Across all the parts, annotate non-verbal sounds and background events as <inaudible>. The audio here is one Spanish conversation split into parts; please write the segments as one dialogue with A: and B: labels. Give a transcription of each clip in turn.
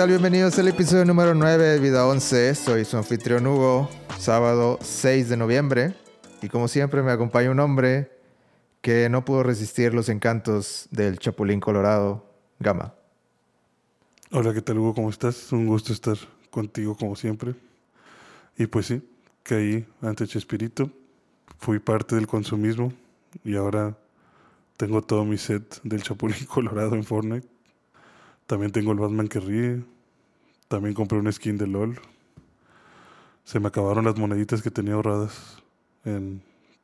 A: Hola, ¿qué tal? Bienvenidos al episodio número 9 de Vida 11. Soy su anfitrión Hugo, sábado 6 de noviembre. Y como siempre me acompaña un hombre que no pudo resistir los encantos del Chapulín Colorado, Gama.
B: Hola, ¿qué tal Hugo? ¿Cómo estás? Un gusto estar contigo como siempre. Y pues sí, caí ante Chespirito, fui parte del consumismo y ahora tengo todo mi set del Chapulín <laughs> Colorado en Fortnite. También tengo el Batman que ríe. También compré un skin de LOL. Se me acabaron las moneditas que tenía ahorradas en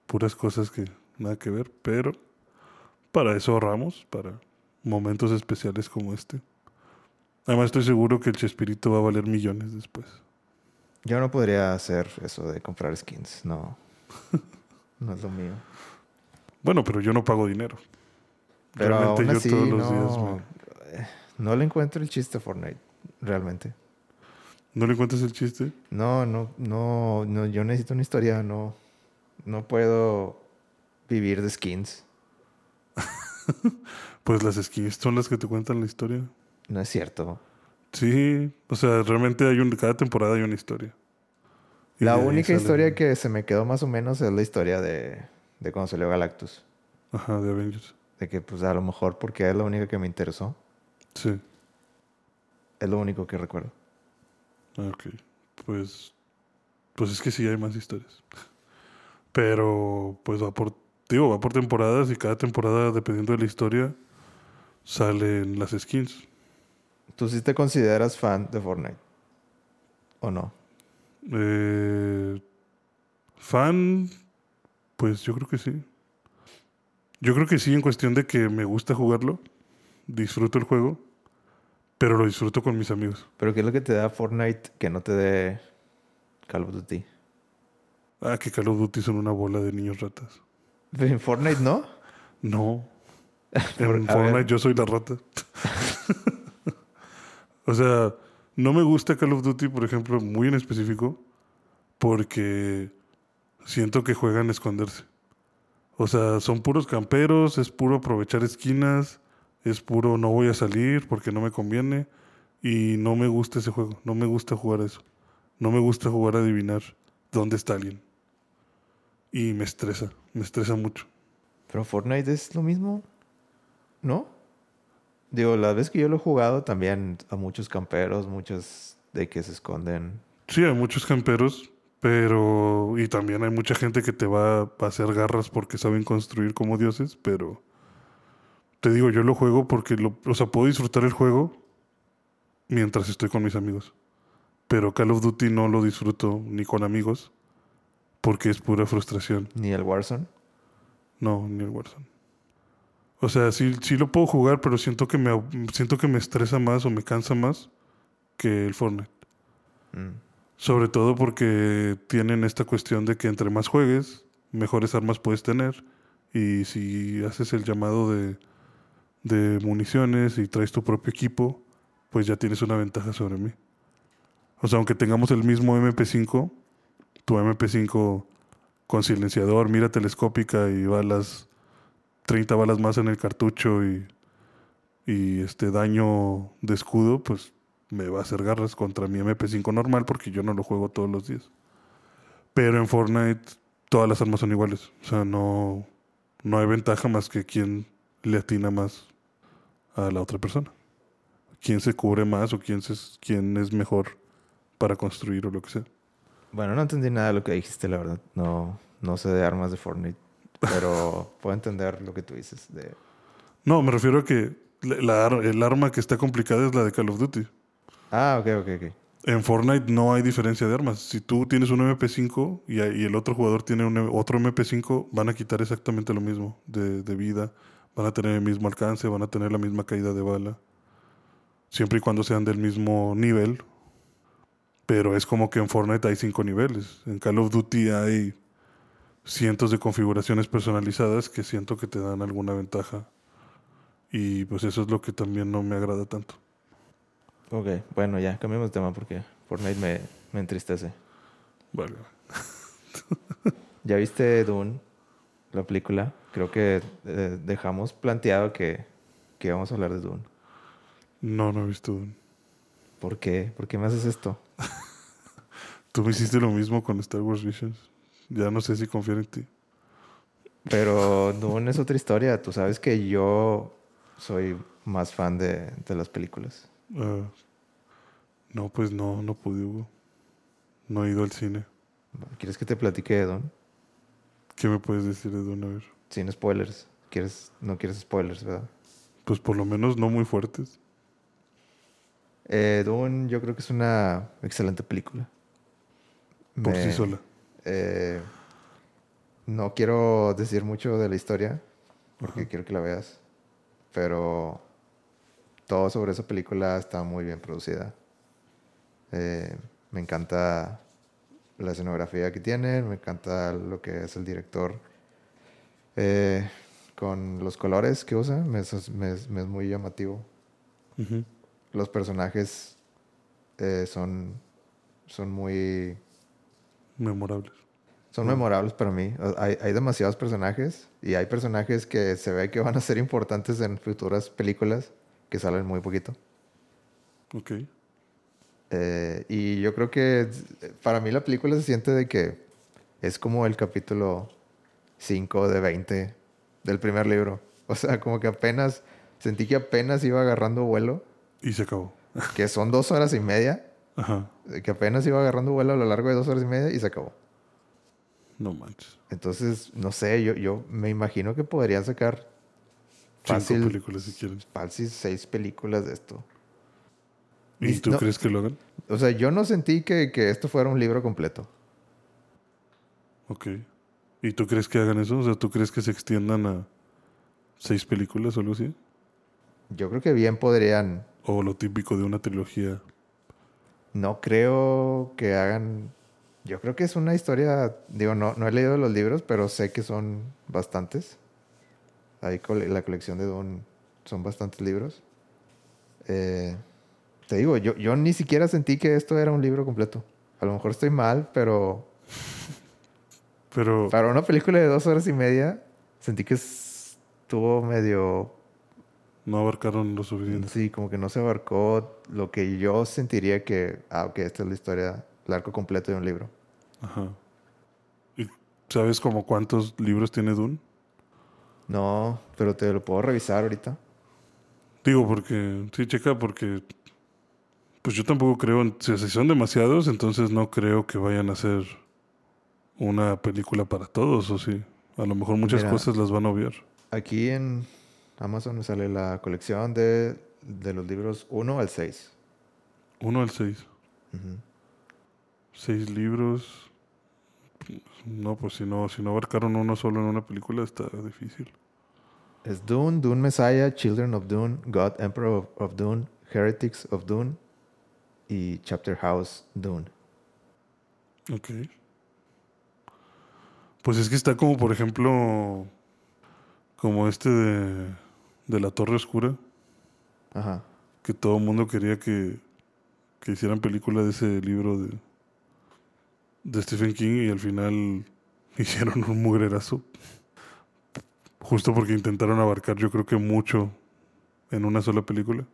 B: puras cosas que nada que ver, pero para eso ahorramos, para momentos especiales como este. Además estoy seguro que el Chespirito va a valer millones después.
A: Yo no podría hacer eso de comprar skins, no. <laughs> no es lo mío.
B: Bueno, pero yo no pago dinero.
A: Pero
B: Realmente
A: aún
B: yo todos los
A: no,
B: días me-
A: eh, no le encuentro el chiste a Fortnite, realmente.
B: ¿No le encuentras el chiste?
A: No, no, no, no, yo necesito una historia, no, no puedo vivir de skins. <laughs>
B: Pues las skins son las que te cuentan la historia.
A: No es cierto.
B: Sí, o sea, realmente hay un, cada temporada hay una historia. Y
A: La única historia que se me quedó más o menos es la historia de, de cuando salió Galactus.
B: Ajá, de Avengers.
A: De que pues a lo mejor porque es la única que me interesó.
B: Sí.
A: Es lo único que recuerdo.
B: Ah, Ok. Pues, pues es que sí hay más historias. <laughs> Pero, pues va por, digo, va por temporadas y cada temporada, dependiendo de la historia, salen las skins.
A: ¿Tú sí te consideras fan de Fortnite? ¿O no?
B: Eh, fan, pues yo creo que sí. Yo creo que sí en cuestión de que me gusta jugarlo, disfruto el juego, pero lo disfruto con mis amigos.
A: ¿Pero qué es lo que te da Fortnite que no te dé Call of Duty?
B: Ah, que Call of Duty son una bola de niños ratas.
A: ¿En <laughs> Fortnite no?
B: No. <laughs> En Fortnite
A: ver.
B: yo soy la rata. <laughs> o sea, no me gusta Call of Duty, por ejemplo, muy en específico, porque siento que juegan a esconderse. O sea, son puros camperos, es puro aprovechar esquinas, es puro no voy a salir porque no me conviene y no me gusta ese juego, no me gusta jugar eso. No me gusta jugar a adivinar dónde está alguien. Y me estresa, me estresa mucho.
A: Pero Fortnite es lo mismo, ¿no? Digo, la vez que yo lo he jugado también a muchos camperos, muchos de que se esconden.
B: Sí, hay muchos camperos, pero. Y también hay mucha gente que te va a hacer garras porque saben construir como dioses, pero. Te digo, yo lo juego porque. Lo, o sea, puedo disfrutar el juego mientras estoy con mis amigos. Pero Call of Duty no lo disfruto ni con amigos porque es pura frustración.
A: Ni el Warzone.
B: No, ni el Warzone. O sea, sí, sí lo puedo jugar, pero siento que me siento que me estresa más o me cansa más que el Fortnite.
A: Mm.
B: Sobre todo porque tienen esta cuestión de que entre más juegues, mejores armas puedes tener. Y si haces el llamado de, de municiones y traes tu propio equipo, pues ya tienes una ventaja sobre mí. O sea, aunque tengamos el mismo MP5, tu MP5 con silenciador, mira telescópica y balas, 30 balas más en el cartucho y, y este daño de escudo, pues me va a hacer garras contra mi MP5 normal porque yo no lo juego todos los días. Pero en Fortnite todas las armas son iguales. O sea, no, no hay ventaja más que quien le atina más a la otra persona. Quién se cubre más o quién, se, quién es mejor para construir o lo que sea.
A: Bueno, no entendí nada de lo que dijiste, la verdad. No, no sé de armas de Fortnite. Pero <laughs> puedo entender lo que tú dices. De...
B: No, me refiero a que la- el arma que está complicada es la de Call of Duty.
A: Ah, ok, ok, ok.
B: En Fortnite no hay diferencia de armas. Si tú tienes un MP5 y, y el otro jugador tiene un, otro MP5, van a quitar exactamente lo mismo de, de vida. Van a tener el mismo alcance, van a tener la misma caída de bala. Siempre y cuando sean del mismo nivel. Pero es como que en Fortnite hay cinco niveles. En Call of Duty hay cientos de configuraciones personalizadas que siento que te dan alguna ventaja. Y pues eso es lo que también no me agrada tanto.
A: Ok, bueno, ya, cambiemos de tema porque Fortnite me, me entristece.
B: Vale.
A: ¿Ya viste Dune, la película? Creo que eh, dejamos planteado que, que íbamos a hablar de Dune.
B: No, no he visto Dune.
A: ¿Por qué? ¿Por qué me haces esto? <laughs>
B: Tú me hiciste lo mismo con Star Wars Visions. Ya no sé si confiar en ti.
A: Pero Dune es otra historia. Tú sabes que yo soy más fan de, de las películas.
B: Ah, no, pues no, no pude, Hugo. No he ido al cine.
A: ¿Quieres que te platique de Dune?
B: ¿Qué me puedes decir de Dune? A ver.
A: Sin spoilers. ¿Quieres, no quieres spoilers, ¿verdad?
B: Pues por lo menos no muy fuertes.
A: Eh, Dune yo creo que es una excelente película.
B: Por
A: Me-
B: sí sola.
A: eh, no quiero decir mucho de la historia porque
B: Ajá.
A: quiero que la veas. Pero todo sobre esa película está muy bien producida. Eh, me encanta la escenografía que tiene, me encanta lo que es el director eh, con los colores que usa, me es, me me es muy llamativo.
B: Ujú.
A: Los personajes eh, son, son muy
B: Memorables.
A: Son memorables para mí. Hay, hay demasiados personajes y hay personajes que se ve que van a ser importantes en futuras películas que salen muy poquito.
B: Ok.
A: Eh, y yo creo que para mí la película se siente de que es como el capítulo 5 de 20 del primer libro. O sea, como que apenas, sentí que apenas iba agarrando vuelo,
B: Y se acabó.
A: que son dos horas y media,
B: Ajá.
A: que apenas iba agarrando vuelo a lo largo de dos horas y media y se acabó.
B: No manches.
A: Entonces, no sé, yo, yo me imagino que podrían sacar
B: Cinco
A: fácil,
B: películas si quieren.
A: fácil seis películas de esto.
B: ¿Y tú
A: no-
B: crees que lo hagan?
A: O sea, yo no sentí que, que esto fuera un libro completo.
B: Ok. ¿Y tú crees que hagan eso? O sea, ¿tú crees que se extiendan a seis películas o algo así?
A: Yo creo que bien podrían.
B: O lo típico de una trilogía.
A: No creo que hagan. Yo creo que es una historia. Digo, no, no he leído los libros, pero sé que son bastantes. Ahí la colección de Don son bastantes libros. Eh, te digo, yo, yo ni siquiera sentí que esto era un libro completo. A lo mejor estoy mal, pero
B: Pero,
A: Para una película de dos horas y media, sentí que estuvo medio.
B: no abarcaron lo suficiente.
A: Sí, como que no se abarcó lo que yo sentiría que. Ah, ok, esta es la historia, el arco completo de un libro.
B: Ajá. ¿Y sabes como cuántos libros tiene Dune?
A: No, pero te lo puedo revisar ahorita.
B: Digo, porque, sí, checa, porque, pues yo tampoco creo, si son demasiados, entonces no creo que vayan a ser una película para todos, o sí. A lo mejor muchas
A: Mira.
B: cosas las van a obviar.
A: Aquí en Amazon me sale la colección de, de los libros 1 al 6.
B: Uno al seis.
A: Ujú.
B: Seis libros. No, pues si no, si no abarcaron uno solo en una película, está difícil.
A: Es Dune, Dune Messiah, Children of Dune, God Emperor of, of Dune, Heretics of Dune y Chapter House Dune.
B: Ok. Pues es que está como, por ejemplo, como este de, de la Torre Oscura,
A: Ajá.
B: que todo el mundo quería que, que hicieran película de ese libro de, de Stephen King y al final <laughs> hicieron un mugrerazo. Justo porque intentaron abarcar yo creo que mucho en una sola película.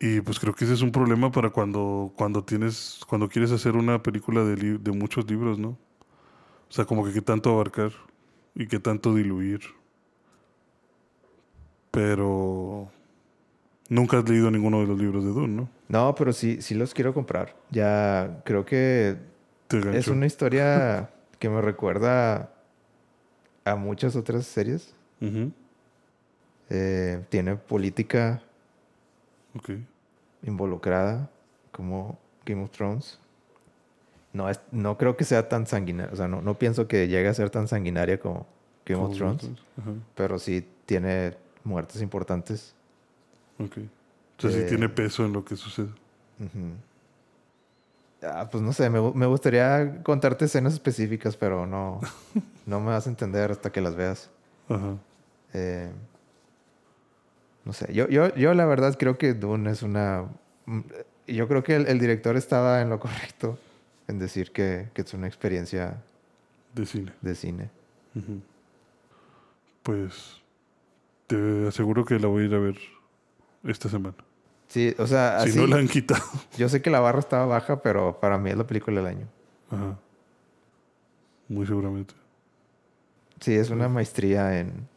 B: Y pues creo que ese es un problema para cuando, cuando tienes, cuando quieres hacer una película de, li- de muchos libros, ¿no? O sea, como que qué tanto abarcar y qué tanto diluir. Pero nunca has leído ninguno de los libros de Dune, ¿no?
A: No, pero sí, sí los quiero comprar. Ya creo que es una historia <laughs> que me recuerda a muchas otras series. Eh, tiene política Involucrada como Game of Thrones. No, es, no creo que sea tan sanguinaria. O sea, no, no pienso que llegue a ser tan sanguinaria como Game of Thrones. Pero sí tiene muertes importantes.
B: ok. O sea, sí
A: Eh,
B: tiene peso en lo que sucede.
A: Ah, pues no sé, me gustaría contarte escenas específicas, pero no, <laughs> no me vas a entender hasta que las veas.
B: Ajá.
A: Eh, no sé, yo, yo, yo la verdad creo que Dune es una... mm, Yo creo que el, el director estaba en lo correcto en decir que, que es una experiencia
B: De cine.
A: de cine.
B: Pues te aseguro que la voy a ir a ver esta semana.
A: Sí, o sea,
B: Si no la han quitado. <laughs>
A: yo sé que la barra estaba baja, pero para mí es la película del año.
B: Ajá. Muy seguramente.
A: Sí, es una maestría en,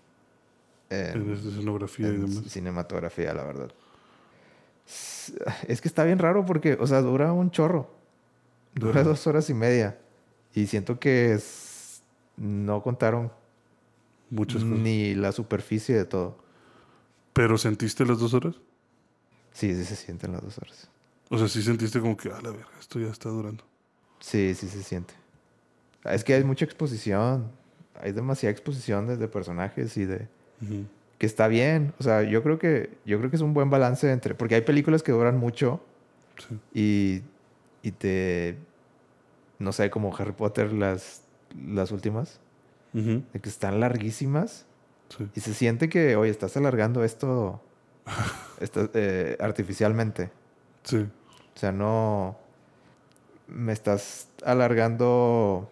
A: en-
B: En escenografía y demás.
A: cinematografía, la verdad. Es que está bien raro porque, o sea, dura un chorro. Dura dos horas y media. Y siento que es- no contaron
B: Muchas cosas.
A: ni la superficie de todo.
B: ¿Pero sentiste las dos horas?
A: Sí, sí se sienten las dos horas.
B: O sea, sí sentiste como que, a la verga, esto ya está durando.
A: Sí, sí se siente. Es que hay mucha exposición. Hay demasiada exposición de, de personajes y de... Que está bien. O sea, yo creo que, yo creo que es un buen balance entre... Porque hay películas que duran mucho
B: Sí.
A: y, y te... No sé, como Harry Potter, las, las últimas. De que están larguísimas.
B: Sí.
A: Y se siente que, oye, estás alargando esto <laughs> estás, eh, artificialmente.
B: Sí.
A: O sea, no me estás alargando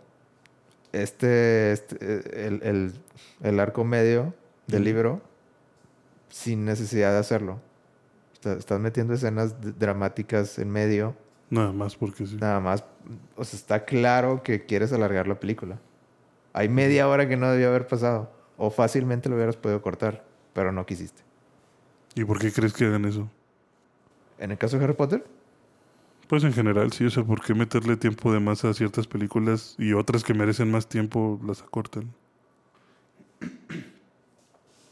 A: este, este, el, el- el arco medio del
B: Ujú.
A: libro sin necesidad de hacerlo. Está- Estás metiendo escenas dramáticas en medio,
B: Nada más porque sí.
A: nada más. O sea, está claro que quieres alargar la película. Hay media hora que no debió haber pasado. O fácilmente lo hubieras podido cortar, pero no quisiste.
B: ¿Y por qué crees que hagan eso?
A: En el caso de Harry Potter,
B: Pues en general, sí. O sea, ¿por qué meterle tiempo de más a ciertas películas y otras que merecen más tiempo las acortan?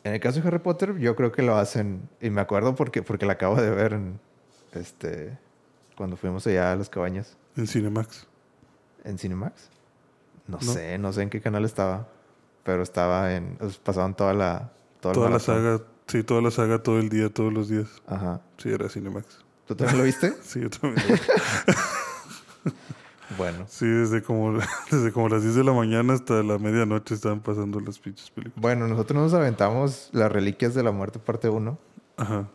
A: En el caso de Harry Potter, yo creo que lo hacen, y me acuerdo porque, porque la acabo de ver en, este, cuando fuimos allá a las cabañas
B: En Cinemax.
A: en Cinemax. No,
B: No.
A: sé, no sé en qué canal estaba, pero estaba en, pasaban toda la, todo el
B: Toda la saga, sí, toda la saga todo el día, todos los días.
A: Ajá.
B: Sí, era Cinemax.
A: ¿Tú también lo viste? <laughs>
B: Sí, yo también. lo vi. <laughs>
A: bueno.
B: sí, desde como, <laughs> desde como las 10 de la mañana hasta la medianoche estaban pasando las pinches películas.
A: Bueno, nosotros nos aventamos las reliquias de la muerte parte 1.
B: Ajá.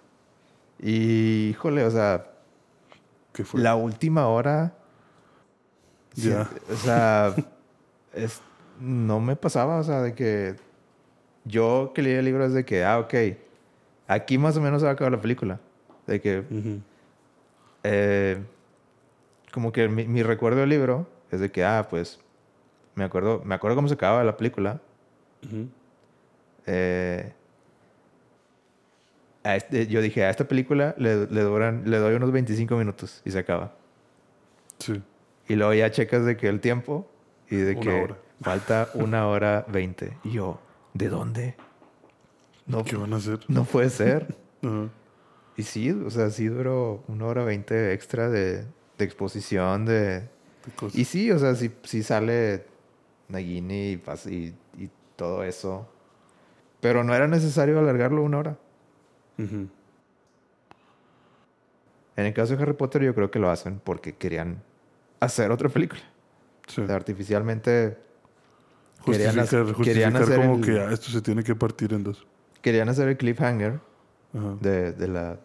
A: Y, híjole, o sea,
B: ¿Qué fue?
A: la última hora. sí,
B: Ya.
A: o sea, <laughs> es- no me pasaba, o sea, de que yo que leí el libro es de que, ah, ok, aquí más o menos se va a acabar la película. De que, eh, como que mi, mi recuerdo del libro es de que, ah, pues, me acuerdo, me acuerdo cómo se acababa la película.
B: Ujú.
A: Eh, a este- yo dije, a esta película le, le, duran, le doy unos 25 minutos y se acaba.
B: Sí.
A: Y luego ya checas de que el tiempo y de
B: Una
A: que
B: hora.
A: falta una hora veinte. Y yo, ¿de dónde? No,
B: ¿Qué van a hacer?
A: no puede ser. <laughs>
B: Ajá.
A: Y sí, o sea, sí duró una hora veinte extra de, de exposición. De... Y sí, o sea, sí, sí sale Nagini y, y, y todo eso. Pero no era necesario alargarlo una hora. En el caso de Harry Potter yo creo que lo hacen porque querían hacer otra película.
B: Sí.
A: O sea, artificialmente querían
B: Justificar,
A: querían
B: justificar
A: hacer
B: como
A: el-
B: que ah, esto se tiene que partir en dos.
A: querían hacer el cliffhanger de, de la...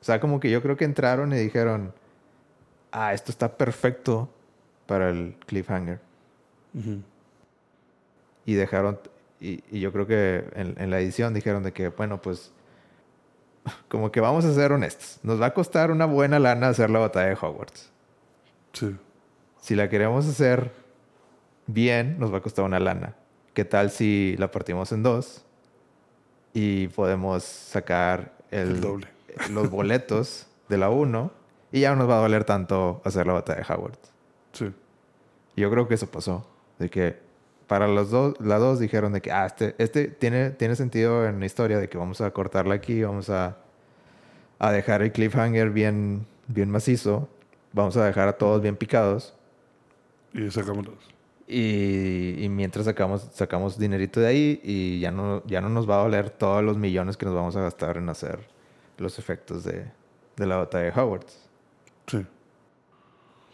A: O sea, como que yo creo que entraron y dijeron, ah, esto está perfecto para el cliffhanger. Y dejaron, y, y yo creo que en, en la edición dijeron de que, bueno, pues, como que vamos a ser honestos. Nos va a costar una buena lana hacer la batalla de Hogwarts.
B: Sí.
A: Si la queremos hacer bien, nos va a costar una lana. ¿Qué tal si la partimos en dos y podemos sacar el,
B: El doble.
A: los boletos de la 1 y ya no nos va a doler tanto hacer la batalla de Howard?
B: Sí.
A: Yo creo que eso pasó. De que para los dos, las dos dijeron de que, ah, este, este tiene, tiene sentido en la historia de que vamos a cortarla aquí, vamos a, a dejar el cliffhanger bien, bien macizo, vamos a dejar a todos bien picados.
B: Y sacamos.
A: Y, y mientras sacamos, sacamos dinerito de ahí y ya no, ya no nos va a doler todos los millones que nos vamos a gastar en hacer los efectos de, de la batalla de Hogwarts.
B: Sí.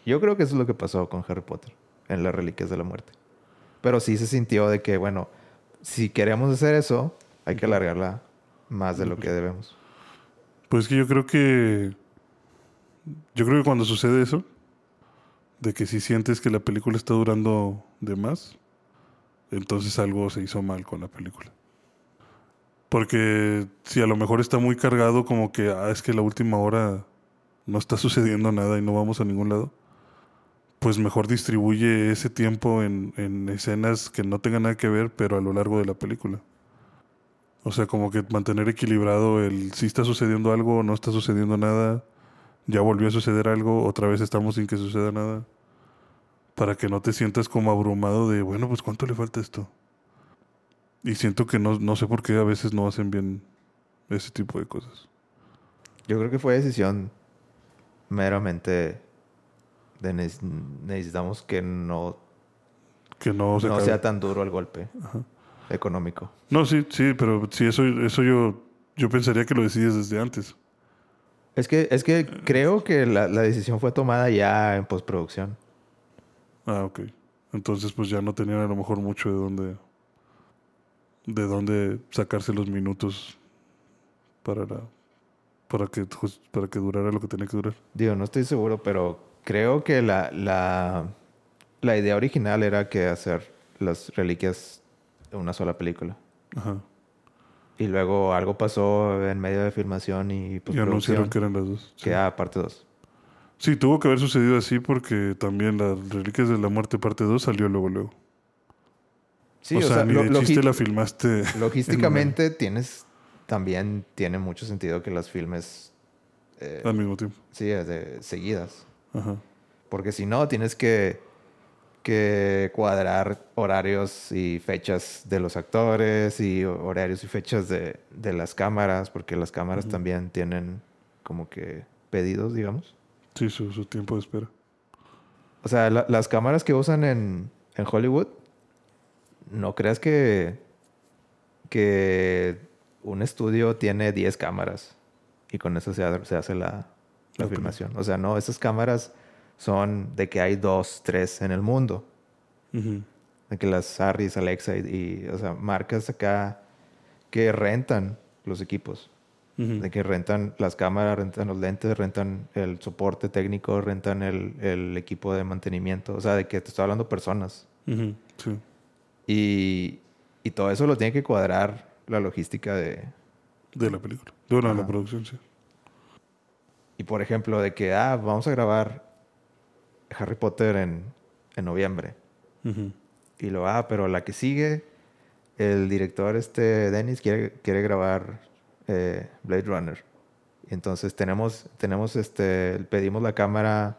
A: Yo creo que eso es lo que pasó con Harry Potter en las Reliquias de la Muerte. Pero sí se sintió de que, bueno, si queremos hacer eso, hay que alargarla más de lo que debemos.
B: Pues que yo creo que. Yo creo que cuando sucede eso, de que si sientes que la película está durando de más, entonces algo se hizo mal con la película. Porque si a lo mejor está muy cargado, como que, ah, es que la última hora no está sucediendo nada y no vamos a ningún lado, pues mejor distribuye ese tiempo en, en escenas que no tengan nada que ver, pero a lo largo de la película. O sea, como que mantener equilibrado el si está sucediendo algo no está sucediendo nada, ya volvió a suceder algo, otra vez estamos sin que suceda nada. Para que no te sientas como abrumado de, bueno, pues cuánto le falta esto. Y siento que no, no sé por qué a veces no hacen bien ese tipo de cosas.
A: Yo creo que fue decisión meramente de necesitamos que no,
B: Que no se
A: no sea tan duro el golpe económico.
B: No, sí, sí, pero sí, eso, eso yo, yo pensaría que lo decides desde antes.
A: Es que, es que creo que la, la decisión fue tomada ya en postproducción.
B: Ah, ok. Entonces, pues ya no tenían a lo mejor mucho de dónde, de dónde sacarse los minutos para la, para que, para que durara lo que tenía que durar.
A: Digo, no estoy seguro, pero creo que la, la, la idea original era que hacer las reliquias en una sola película.
B: Ajá.
A: Y luego algo pasó en medio de filmación y
B: Y
A: postproducción.
B: anunciaron que eran las dos. Sí.
A: que ah, parte 2.
B: Sí, tuvo que haber sucedido así porque también las Reliquias de la Muerte parte 2 salió luego luego.
A: Sí,
B: o, sea, ni
A: lo-
B: de chiste la filmaste. <laughs> en
A: logísticamente tienes también tiene mucho sentido que las filmes eh,
B: al mismo tiempo.
A: sí, de, seguidas.
B: Ajá.
A: Porque si no, tienes que, que cuadrar horarios y fechas de los actores y horarios y fechas de, de las cámaras, porque las cámaras también tienen como que pedidos, digamos.
B: Sí, su, su tiempo de espera.
A: O sea, la- las cámaras que usan en, en Hollywood, no creas que, que un estudio tiene 10 cámaras y con eso se, ha- se hace la, la filmación. O sea, no, esas cámaras son de que hay dos, tres en el mundo. De que las Harris, Alexa y, y, o sea, marcas acá que rentan los equipos. De que rentan las cámaras, rentan los lentes, rentan el soporte técnico, rentan el, el equipo de mantenimiento. O sea, de que te estoy hablando personas.
B: Sí.
A: Y, y todo eso lo tiene que cuadrar la logística de...
B: De la película. De la producción, sí.
A: Y por ejemplo, de que, ah, vamos a grabar Harry Potter en, en noviembre. Y lo, ah, pero la que sigue, el director este, Dennis, quiere, quiere grabar eh, Blade Runner. Y entonces tenemos, tenemos este, pedimos la cámara,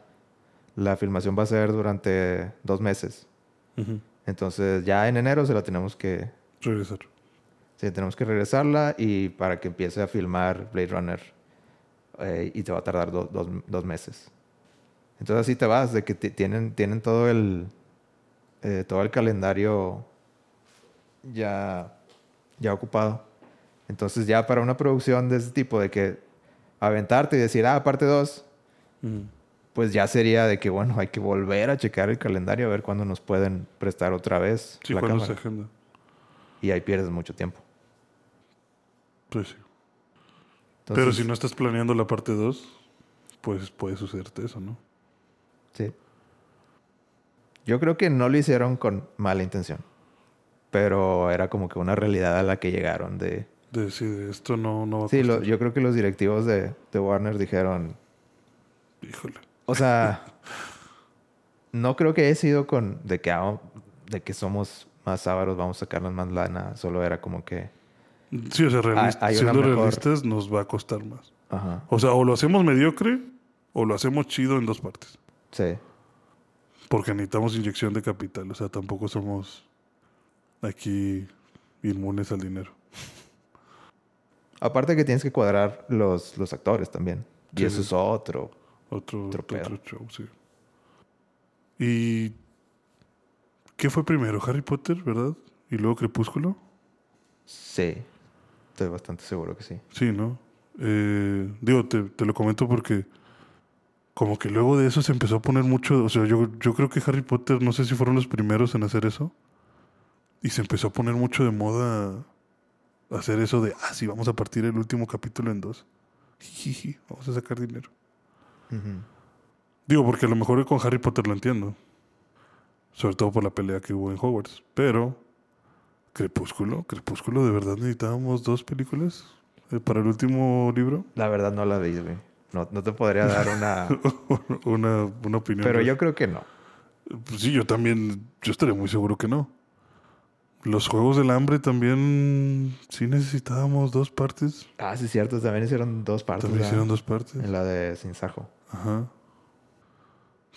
A: la filmación va a ser durante dos meses. Entonces ya en enero se la tenemos que,
B: Regresar.
A: Sí, tenemos que regresarla y para que empiece a filmar Blade Runner. eh, y te va a tardar do- dos, dos meses. Entonces así te vas, de que ti- tienen, tienen todo el, eh, todo el calendario ya, ya ocupado. Entonces ya para una producción de ese tipo, de que aventarte y decir, ah, parte dos,
B: Ujú.
A: pues ya sería de que, bueno, hay que volver a checar el calendario a ver cuándo nos pueden prestar otra vez
B: Sí,
A: la
B: se
A: cámara.
B: agenda.
A: Y ahí pierdes mucho tiempo.
B: Pues sí.
A: Entonces,
B: Pero si no estás planeando la parte 2, pues puede sucederte eso, ¿no?
A: Sí. Yo creo que no lo hicieron con mala intención. Pero era como que una realidad a la que llegaron de...
B: De decir, esto no, no va a
A: Sí, lo-
B: costar.
A: yo creo que los directivos de, de Warner dijeron...
B: Híjole.
A: O sea, <laughs> no creo que haya sido con... De que, ah, de que somos más sábados, vamos a sacarnos más lana. Solo era como que...
B: Sí, o sea, realis-
A: hay una
B: siendo
A: mejor-
B: realistas nos va a costar más.
A: Ajá.
B: O sea, o lo hacemos mediocre o lo hacemos chido en dos partes.
A: Sí.
B: Porque necesitamos inyección de capital. O sea, tampoco somos aquí inmunes al dinero.
A: Aparte que tienes que cuadrar los, los actores también. Y eso es otro.
B: Otro,
A: Otro
B: show, sí. ¿Y qué fue primero? Harry Potter, ¿verdad? Y luego Crepúsculo.
A: Sí. Estoy bastante seguro que sí.
B: Sí, ¿no? Eh, digo, te, te lo comento porque como que luego de eso se empezó a poner mucho, o sea, yo, yo creo que Harry Potter, no sé si fueron los primeros en hacer eso, y se empezó a poner mucho de moda hacer eso de, ah, sí, vamos a partir el último capítulo en dos. Jijiji, vamos a sacar dinero. Digo, porque a lo mejor con Harry Potter lo entiendo. Sobre todo por la pelea que hubo en Hogwarts. Pero Crepúsculo, Crepúsculo, ¿de verdad necesitábamos dos películas eh, para el último libro?
A: La verdad no la vi, güey. No, no te podría dar una... <laughs>
B: una, una opinión.
A: Pero yo creo que no.
B: Pues sí, yo también, yo estaría muy seguro que no. Los Juegos del Hambre también sí necesitábamos dos partes.
A: Ah, sí, cierto. También hicieron dos partes.
B: También hicieron dos partes.
A: En la de Sinsajo.
B: Ajá.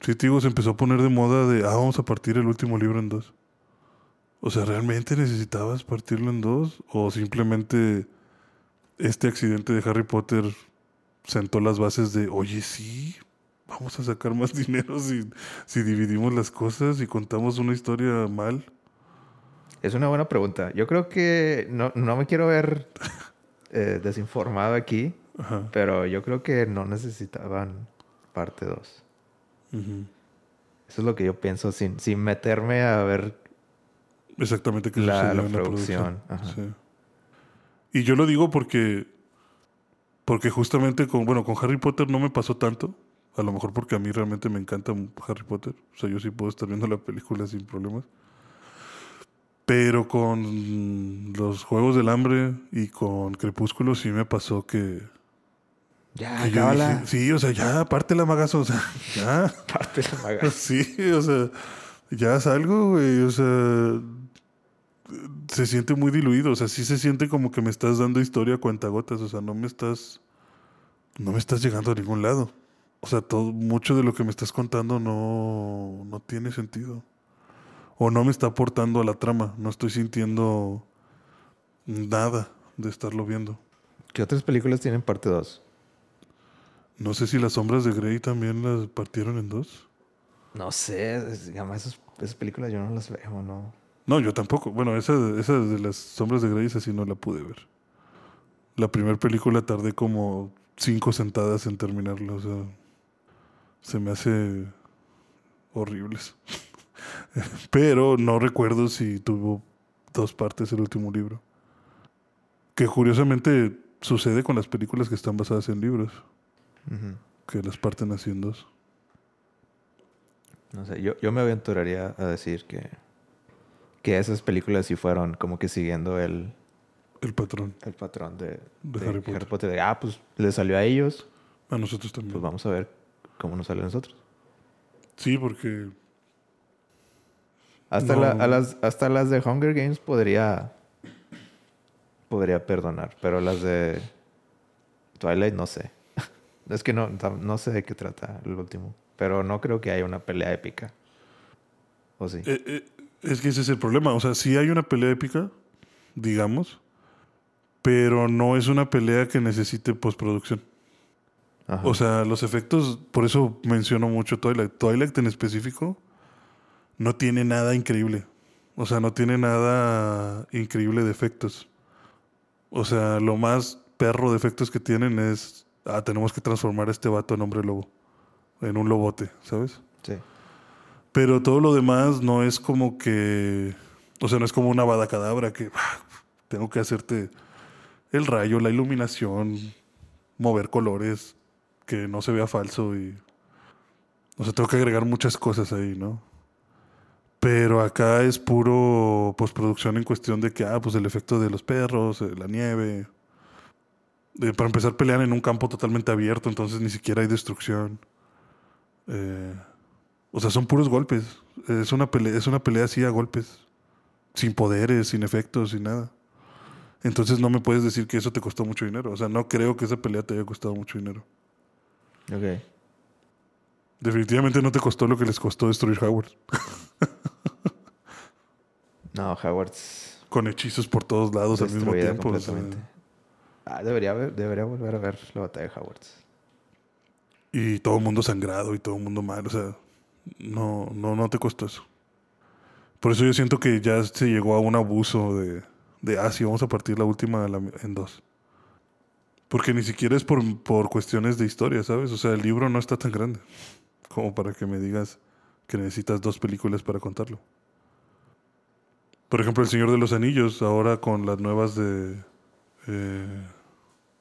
B: Sí, digo, se empezó a poner de moda de, ah, vamos a partir el último libro en dos. O sea, ¿realmente necesitabas partirlo en dos? ¿O simplemente este accidente de Harry Potter sentó las bases de, oye, sí, vamos a sacar más <laughs> dinero si, si dividimos las cosas y contamos una historia mal?
A: Es una buena pregunta. Yo creo que no, no me quiero ver <laughs> eh, desinformado aquí,
B: Ajá.
A: pero yo creo que no necesitaban parte 2.
B: ujú.
A: Eso es lo que yo pienso sin, sin meterme a ver.
B: Exactamente que
A: La- la
B: en la
A: producción,
B: producción.
A: ajá.
B: Sí. Y yo lo digo porque porque justamente con bueno con Harry Potter no me pasó tanto a lo mejor porque a mí realmente me encanta Harry Potter o sea yo sí puedo estar viendo la película sin problemas pero con los Juegos del Hambre y con Crepúsculo sí me pasó que,
A: Ya,
B: que yo dije, sí o sea ya parte la magazo o sea ya <laughs>
A: Parte la <laughs> maga.
B: Sí, o sea, ya es algo, güey, o sea, se siente muy diluido, o sea, sí se siente como que me estás dando historia a cuentagotas, o sea, no me estás, no me estás llegando a ningún lado. O sea, todo, mucho de lo que me estás contando no, no tiene sentido. O no me está aportando a la trama, no estoy sintiendo nada de estarlo viendo.
A: ¿Qué otras películas tienen parte 2?
B: No sé si las sombras de Grey también las partieron en dos.
A: No sé. Además, esas, esas películas yo no las veo, ¿no?
B: No, yo tampoco. Bueno, esa, esa de las sombras de Grey, esa sí no la pude ver. La primera película tardé como cinco sentadas en terminarla. O sea, se me hace horribles. <laughs> Pero no recuerdo si tuvo dos partes el último libro. Que curiosamente sucede con las películas que están basadas en libros, que las parten así en dos.
A: No sé, yo, yo me aventuraría a decir que, que esas películas sí fueron como que siguiendo el,
B: El patrón
A: el patrón de,
B: de,
A: de
B: Harry Potter.
A: ah, pues le salió a ellos,
B: A nosotros también.
A: pues vamos a ver cómo nos sale a nosotros.
B: Sí, porque
A: Hasta,
B: No.
A: la- a las, hasta las de Hunger Games podría, podría perdonar, pero las de Twilight no sé. <laughs> es que no, no sé de qué trata el último, pero no creo que haya una pelea épica. ¿O sí?
B: Eh, eh, es que ese es el problema. O sea, sí hay una pelea épica, digamos, pero no es una pelea que necesite postproducción.
A: Ajá.
B: O sea, los efectos, por eso menciono mucho Twilight. Twilight en específico no tiene nada increíble. O sea, no tiene nada increíble de efectos. O sea, lo más perro de efectos que tienen es, ah, tenemos que transformar a este vato en hombre lobo. En un lobote, ¿sabes?
A: sí.
B: Pero todo lo demás no es como que. O sea, no es como una cadabra que ah, tengo que hacerte el rayo, la iluminación, mover colores, que no se vea falso y. O sea, tengo que agregar muchas cosas ahí, ¿no? Pero acá es puro postproducción en cuestión de que, ah, pues el efecto de los perros, eh, la nieve. Eh, para empezar, pelean en un campo totalmente abierto, entonces ni siquiera hay destrucción. Eh, o sea, son puros golpes. Es una pelea, es una pelea así a golpes. Sin poderes, sin efectos, sin nada. Entonces no me puedes decir que eso te costó mucho dinero. O sea, no creo que esa pelea te haya costado mucho dinero.
A: Ok.
B: Definitivamente no te costó lo que les costó destruir Howard. <laughs>
A: No, Howard's
B: Con hechizos por todos lados al mismo tiempo. o sea.
A: Ah, debería, haber- debería volver a ver la batalla de Howard's.
B: y todo el mundo sangrado y todo el mundo mal. O sea, no, no, no te costó eso. Por eso yo siento que ya se llegó a un abuso de, de ah, sí, vamos a partir la última en dos. Porque ni siquiera es por, por cuestiones de historia, ¿sabes? O sea, el libro no está tan grande como para que me digas que necesitas dos películas para contarlo. Por ejemplo, El Señor de los Anillos, ahora con las nuevas de eh,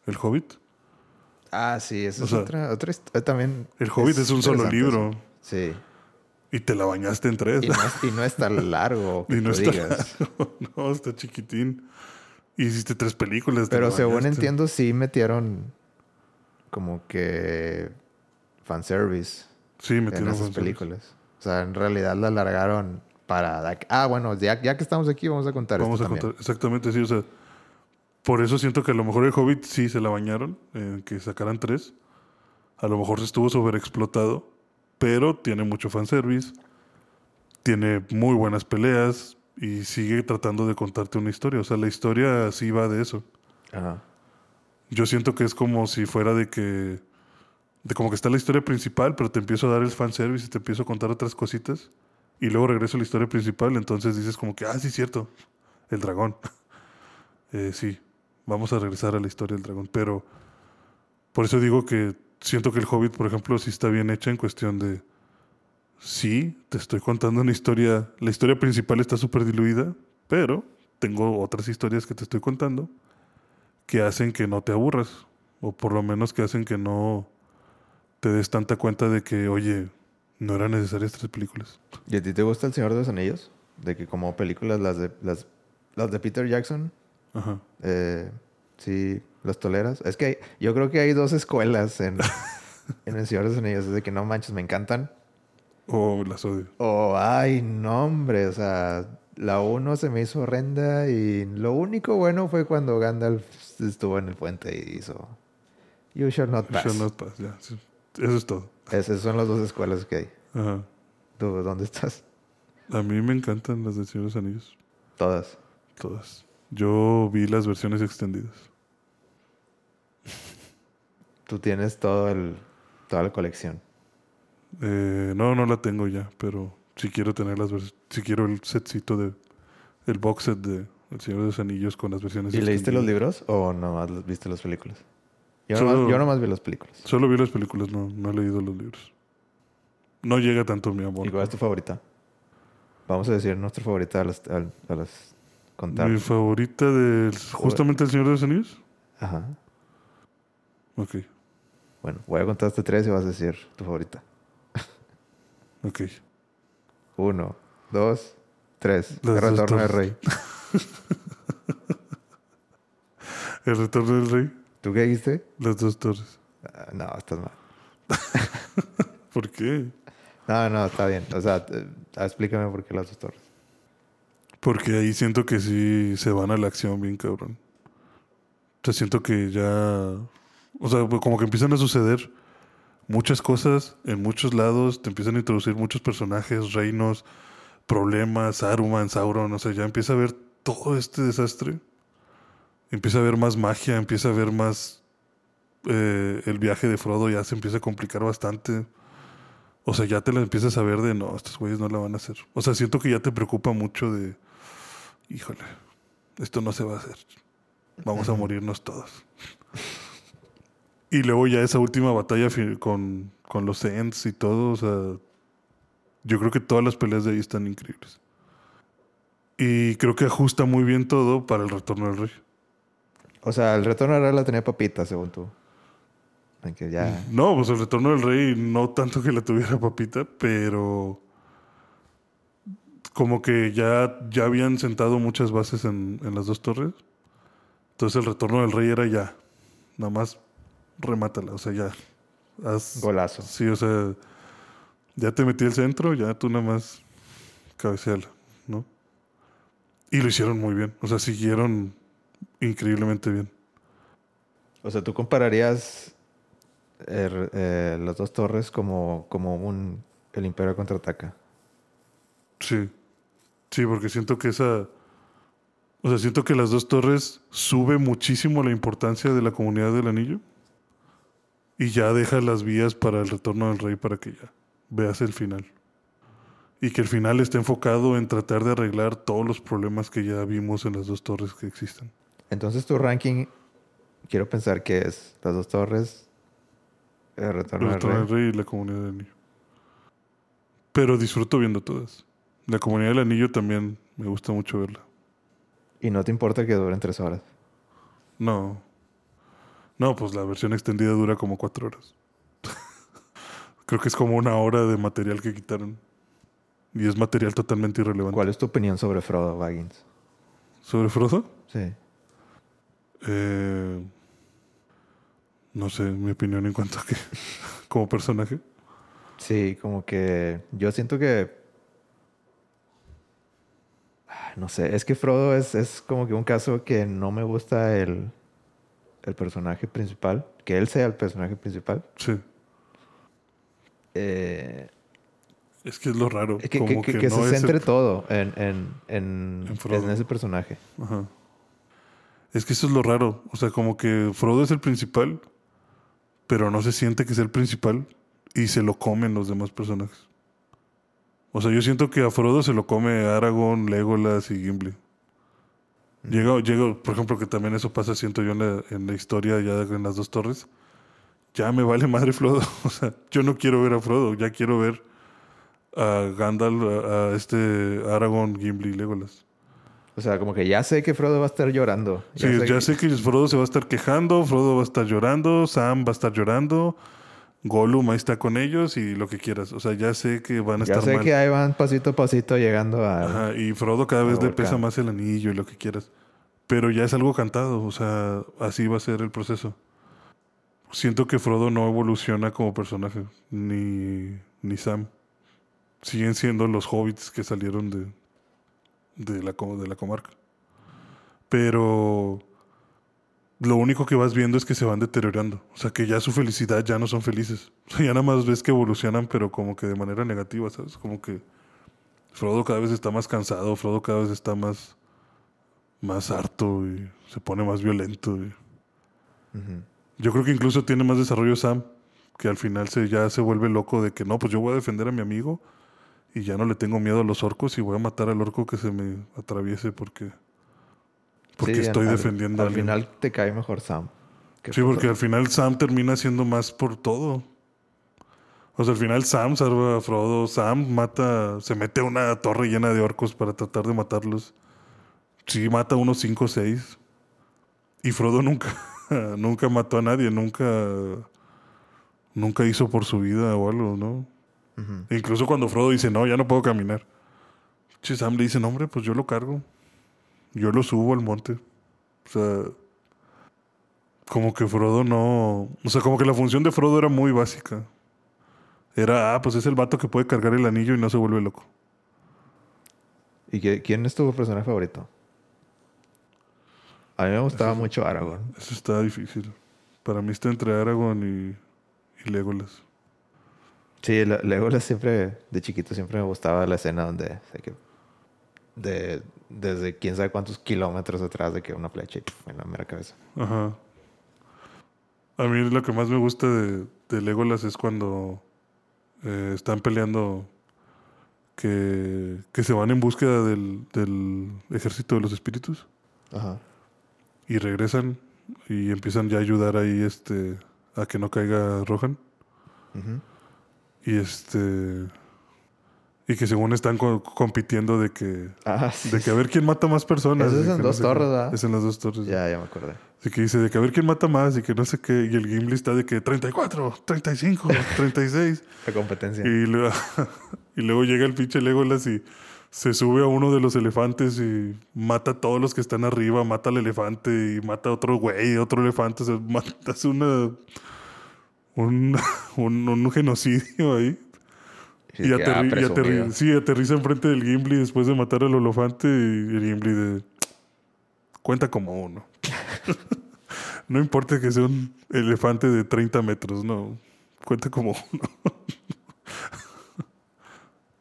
B: El Hobbit.
A: Ah, sí, esa
B: O
A: es
B: sea,
A: otra, otra eh, también.
B: El Hobbit es, un solo libro.
A: eso. Sí.
B: Y te la bañaste en tres.
A: Y no, es- y no es tan largo. <laughs> que
B: Y no está
A: digas.
B: largo. <laughs> No, está chiquitín. Hiciste tres películas.
A: Pero según
B: bañaste.
A: entiendo, sí metieron como que fanservice
B: Sí,
A: en
B: metieron
A: esas
B: fanservice.
A: películas. O sea, en realidad la alargaron para... Ah, bueno, ya, ya que estamos aquí vamos a contar
B: Vamos
A: esto
B: a
A: también.
B: contar. Exactamente, sí. O sea, por eso siento que a lo mejor el Hobbit sí se la bañaron, en que sacaran tres. A lo mejor estuvo sobreexplotado, pero tiene mucho fanservice. Tiene muy buenas peleas y sigue tratando de contarte una historia. O sea, la historia sí va de eso.
A: Ajá.
B: Yo siento que es como si fuera de que. De como que está la historia principal, pero te empiezo a dar el fanservice y te empiezo a contar otras cositas. Y luego regreso a la historia principal, entonces dices como que, ah, sí, cierto, el dragón. <laughs> Eh, sí, vamos a regresar a la historia del dragón. Pero por eso digo que siento que el Hobbit, por ejemplo, sí está bien hecha en cuestión de. Sí, te estoy contando una historia. La historia principal está súper diluida, pero tengo otras historias que te estoy contando que hacen que no te aburras. O por lo menos que hacen que no te des tanta cuenta de que, oye, no eran necesarias tres películas.
A: ¿Y a ti te gusta El Señor de los Anillos? De que como películas, las de, las, las de Peter Jackson,
B: Ajá.
A: eh, sí, las toleras. Es que yo creo que hay dos escuelas en, <laughs> en El Señor de los Anillos. Es de que no manches, me encantan.
B: O las odio.
A: O, ay, no, hombre, o sea, la uno se me hizo horrenda y lo único bueno fue cuando Gandalf estuvo en el puente y hizo You shall not pass.
B: Shall not pass, ya. Eso es todo.
A: Esas son las dos escuelas que hay.
B: Ajá.
A: ¿Tú dónde estás?
B: A mí me encantan las de Señor de los Anillos.
A: Todas.
B: Todas. Yo vi las versiones extendidas. <laughs>
A: Tú tienes todo el, toda la colección.
B: Eh, no, no la tengo ya, pero si quiero tener las si quiero el setcito de el box set de El Señor de los Anillos con las versiones
A: ¿Y leíste los libros o nomás viste las películas? Yo,
B: Solo-
A: nomás, yo nomás vi las películas.
B: Solo vi las películas, no, no he leído los libros. No llega tanto mi amor.
A: ¿Y cuál es tu favorita? Vamos a decir nuestra favorita a las, a, a las contar.
B: Mi favorita de justamente El Señor de los Anillos.
A: Ajá.
B: Ok,
A: Bueno, voy a contarte tres y vas a decir tu favorita. <laughs>
B: ok.
A: Uno, dos, tres. El retorno del rey. <laughs>
B: El Retorno del Rey,
A: ¿Tú qué dijiste?
B: las dos torres.
A: Ah, no, estás mal. <laughs>
B: ¿Por qué?
A: No, no, está bien. O sea, explícame por qué las dos torres.
B: Porque ahí siento que sí se van a la acción bien cabrón. O sea, siento que ya... O sea, pues como que empiezan a suceder muchas cosas en muchos lados. Te empiezan a introducir muchos personajes, reinos, problemas, Saruman, Sauron. O sea, ya empieza a ver todo este desastre. Empieza a haber más magia, empieza a haber más... eh, el viaje de Frodo ya se empieza a complicar bastante. O sea, ya te la empiezas a ver de no, estos güeyes no la van a hacer. O sea, siento que ya te preocupa mucho de, híjole, esto no se va a hacer. Vamos a morirnos todos. Y luego ya esa última batalla con, con los Ents y todo, o sea, yo creo que todas las peleas de ahí están increíbles. Y creo que ajusta muy bien todo para el retorno del rey.
A: O sea, el retorno del rey la tenía papita, según tú. Ya.
B: No, pues el retorno del rey no tanto que la tuviera papita, pero como que ya, ya habían sentado muchas bases en, en las dos torres. Entonces el retorno del rey era ya. Nada más remátala, o sea, ya. Haz-
A: Golazo.
B: sí, o sea, ya te metí el centro, ya tú nada más cabeceala, ¿no? Y lo hicieron muy bien, o sea, siguieron increíblemente bien.
A: O sea, tú compararías el- eh, las dos torres como, como un el Imperio contraataca.
B: Sí. Sí, porque siento que esa. O sea, siento que las dos torres sube muchísimo la importancia de la comunidad del anillo. Y ya deja las vías para el retorno del rey para que ya veas el final. Y que el final esté enfocado en tratar de arreglar todos los problemas que ya vimos en las dos torres que existen.
A: Entonces tu ranking, quiero pensar que es las dos torres, el
B: El
A: retorno del
B: retorno del
A: rey
B: y la comunidad del anillo. Pero disfruto viendo todas. La comunidad del anillo también me gusta mucho verla.
A: Y no te importa que duren tres horas.
B: No. No, pues la versión extendida dura como cuatro horas. <laughs> Creo que es como una hora de material que quitaron. Y es material totalmente irrelevante.
A: ¿Cuál es tu opinión sobre Frodo Baggins?
B: ¿Sobre Frodo?
A: Sí.
B: Eh, no sé, mi opinión en cuanto a que, <laughs> como personaje.
A: Sí, como que yo siento que... No sé, es que Frodo es, es como que un caso que no me gusta el, el personaje principal, que él sea el personaje principal.
B: Sí.
A: Eh,
B: Es que es lo raro.
A: que que,
B: como
A: que-
B: que
A: que
B: no
A: se
B: el-
A: centre todo en, en, en,
B: En
A: en ese personaje.
B: Ajá. Es que eso es lo raro. O sea, como que Frodo es el principal, pero no se siente que es el principal y se lo comen los demás personajes. O sea, yo siento que a Frodo se lo come Aragorn, Legolas y Gimli. Llega, llega, por ejemplo, que también eso pasa, siento yo, en la, en la historia ya en las dos torres. Ya me vale madre Frodo. <laughs> O sea, yo no quiero ver a Frodo, ya quiero ver a Gandalf, a, a este Aragorn, Gimli y Legolas.
A: O sea, como que ya sé que Frodo va a estar llorando.
B: Sí, ya sé que Frodo se va a estar quejando, Frodo va a estar llorando, Sam va a estar llorando, Gollum ahí está con ellos y lo que quieras. O sea, ya sé que van a
A: Ya
B: estar
A: sé
B: mal.
A: que ahí van pasito a pasito llegando a...
B: Ajá, y Frodo cada vez le pesa más el anillo y lo que quieras. Pero ya es algo cantado, o sea, así va a ser el proceso. Siento que Frodo no evoluciona como personaje, ni, ni Sam. Siguen siendo los hobbits que salieron de, de, la, de la comarca. Pero lo único que vas viendo es que se van deteriorando. O sea, que ya su felicidad ya no son felices. <laughs> O sea, ya nada más ves que evolucionan, pero como que de manera negativa, ¿sabes? Como que Frodo cada vez está más cansado, Frodo cada vez está más, más harto y se pone más violento. y-. Yo creo que incluso tiene más desarrollo Sam, que al final se, ya se vuelve loco de que no, pues yo voy a defender a mi amigo y ya no le tengo miedo a los orcos y voy a matar al orco que se me atraviese porque, porque
A: Sí,
B: estoy
A: al-
B: defendiendo
A: Al final te cae mejor Sam.
B: Sí, porque al final Sam termina siendo más por todo. O sea, al final Sam salva a Frodo, Sam mata, se mete a una torre llena de orcos para tratar de matarlos. Sí, mata a unos 5 o 6. Y Frodo nunca, <laughs> nunca mató a nadie, nunca, nunca hizo por su vida o algo, ¿no?
A: Ujú.
B: E incluso cuando Frodo dice, no, ya no puedo caminar. Che, Sam le dice, no, hombre, pues yo lo cargo. Yo lo subo al monte. O sea, como que Frodo no... O sea, como que la función de Frodo era muy básica. Era, ah, pues es el vato que puede cargar el anillo y no se vuelve loco.
A: ¿Y qué- quién es tu personaje favorito? A mí me gustaba mucho Aragorn.
B: Eso está difícil. Para mí está entre Aragorn y, y Legolas.
A: Sí, Le- Legolas siempre, de chiquito, siempre me gustaba la escena donde, que, de, desde quién sabe cuántos kilómetros atrás de que una flecha y puf, en la mera cabeza.
B: Ajá. A mí lo que más me gusta de, de Legolas es cuando eh, están peleando que, que se van en búsqueda del, del ejército de los espíritus
A: Ajá.
B: y regresan y empiezan ya a ayudar ahí este a que no caiga Rohan
A: Ujú.
B: y este y que según están co- compitiendo de que
A: Ah, sí.
B: de que a ver quién mata más personas
A: Eso es en
B: no
A: dos torres, ¿verdad?
B: es en las dos torres
A: Ya, ya me acordé.
B: Así que dice de que a ver quién mata más y que no sé qué. Y el Gimli está de que 34, 35, 36.
A: La competencia.
B: y, luego, <laughs> y luego llega el pinche Legolas y se sube a uno de los elefantes y mata a todos los que están arriba. Mata al elefante y mata a otro güey, otro elefante. O sea, <laughs> mata, hace una, un, <laughs> un, un genocidio ahí. Y,
A: ah,
B: y aterri- sí, aterriza enfrente del Gimli después de matar al elefante y el Gimli de... Cuenta como uno. <laughs> no importa que sea un elefante de 30 metros, no. Cuenta como uno. <laughs>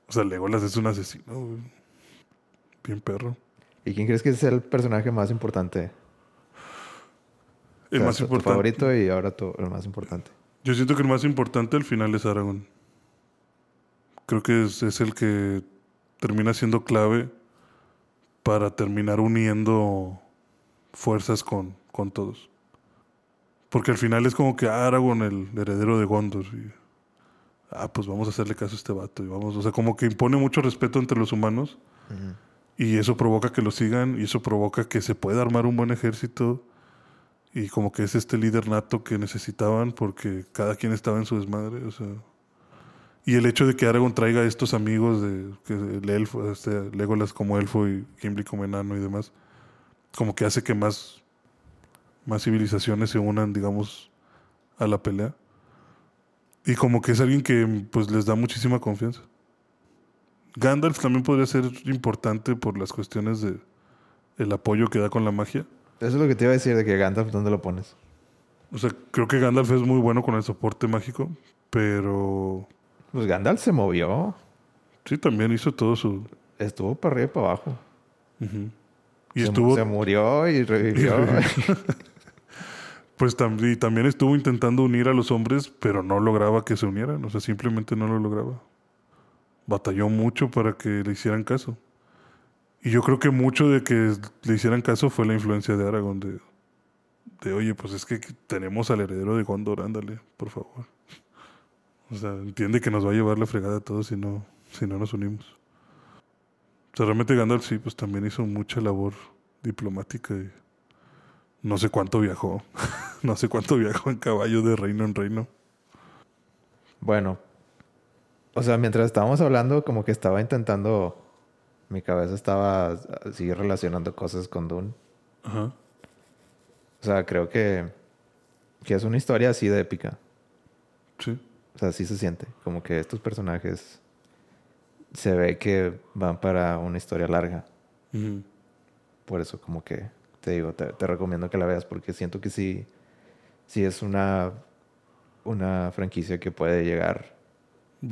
B: o sea, Legolas es un asesino. güey. Bien perro.
A: ¿Y quién crees que es el personaje más importante?
B: El
A: O sea,
B: más
A: tu
B: importante.
A: favorito y ahora tu, el más importante.
B: Yo siento que el más importante al final es Aragorn. Creo que es, es el que termina siendo clave para terminar uniendo fuerzas con, con todos. Porque al final es como que ah, Aragorn, el heredero de Gondor. Y, ah, pues vamos a hacerle caso a este vato. Y vamos, o sea, como que impone mucho respeto entre los humanos.
A: Ujú.
B: Y eso provoca que lo sigan. Y eso provoca que se pueda armar un buen ejército. Y como que es este líder nato que necesitaban porque cada quien estaba en su desmadre. O sea. Y el hecho de que Aragorn traiga a estos amigos de que el elfo, este, Legolas como elfo y Gimli como enano y demás, como que hace que más, más civilizaciones se unan, digamos, a la pelea. Y como que es alguien que pues les da muchísima confianza. Gandalf también podría ser importante por las cuestiones de el apoyo que da con la magia.
A: Eso es lo que te iba a decir de que Gandalf, ¿dónde lo pones?
B: O sea, creo que Gandalf es muy bueno con el soporte mágico, pero
A: Pues Gandalf se movió.
B: sí también hizo todo su...
A: Estuvo para arriba y para abajo.
B: Y
A: se,
B: estuvo...
A: se murió y revivió. <laughs>
B: Pues tam- y también estuvo intentando unir a los hombres, pero no lograba que se unieran. O sea, simplemente no lo lograba. Batalló mucho para que le hicieran caso. Y yo creo que mucho de que le hicieran caso fue la influencia de Aragorn. De, de oye, pues es que tenemos al heredero de Gondor, ándale, por favor. O sea, entiende que nos va a llevar la fregada a todos si no, si no nos unimos. O sea, realmente Gandalf sí, pues también hizo mucha labor diplomática y no sé cuánto viajó. <laughs> no sé cuánto viajó en caballo de reino en reino.
A: bueno. O sea, mientras estábamos hablando, como que estaba intentando... Mi cabeza estaba así relacionando cosas con Dune.
B: Ajá.
A: O sea, creo que... Que es una historia así de épica.
B: Sí.
A: O sea, sí se siente. Como que estos personajes... Se ve que van para una historia larga. Por eso como que te digo, te, te recomiendo que la veas porque siento que sí, sí es una, una franquicia que puede llegar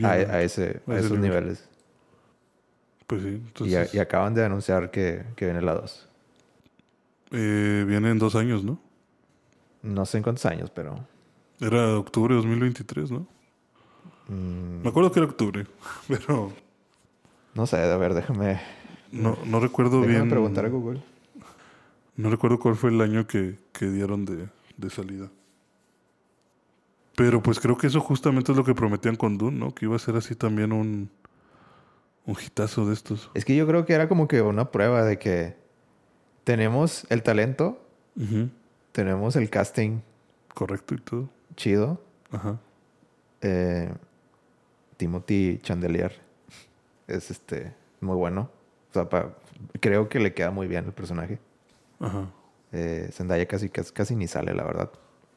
A: a, a ese,
B: a
A: esos
B: nivel.
A: niveles.
B: Pues sí.
A: Y,
B: Entonces,
A: y acaban de anunciar que, que viene la 2.
B: eh, viene en dos años, ¿no?
A: No sé en cuántos años, pero...
B: Era octubre de 2023, ¿no?
A: Mm,
B: Me acuerdo que era octubre, <laughs> pero
A: no sé, a ver, déjame,
B: no, no recuerdo
A: déjame
B: bien.
A: preguntar a Google.
B: No recuerdo cuál fue el año que, que dieron de, de salida. Pero pues creo que eso justamente es lo que prometían con Dune, ¿no? Que iba a ser así también un, un hitazo de estos.
A: Es que yo creo que era como que una prueba de que tenemos el talento, tenemos el casting
B: Correcto y todo.
A: chido.
B: Ajá.
A: Eh, Timothy Chandelier es este muy bueno. O sea, pa- creo que le queda muy bien el personaje.
B: Ajá.
A: Eh, Zendaya casi, casi, casi ni sale, la verdad.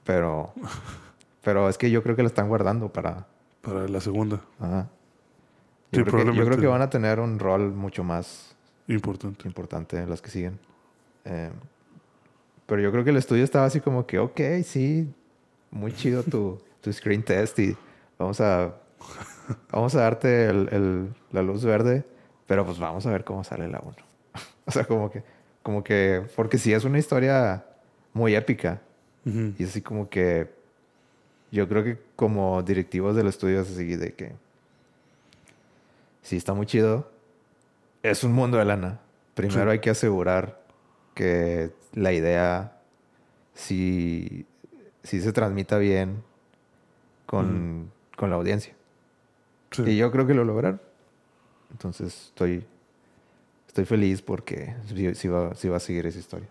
A: Pero, <laughs> pero es que yo creo que lo están guardando para.
B: Para la segunda.
A: Ajá.
B: Sí,
A: Yo, creo que, yo creo que van a tener un rol mucho más
B: Importante.
A: importante en las que siguen. Eh, pero yo creo que el estudio estaba así como que, ok, sí, muy chido tu, tu screen test y vamos a, vamos a darte el- el- la luz verde, pero pues vamos a ver cómo sale la 1. <laughs> o sea, como que, como que, porque sí es una historia muy épica y así como que yo creo que como directivos del estudio es así de que sí está muy chido. Es un mundo de lana. Primero
B: Sí.
A: hay que asegurar que la idea sí, sí se transmita bien con, con la audiencia.
B: Sí.
A: Y yo creo que lo lograron. Entonces estoy, estoy feliz porque sí, sí va, sí va a seguir esa historia.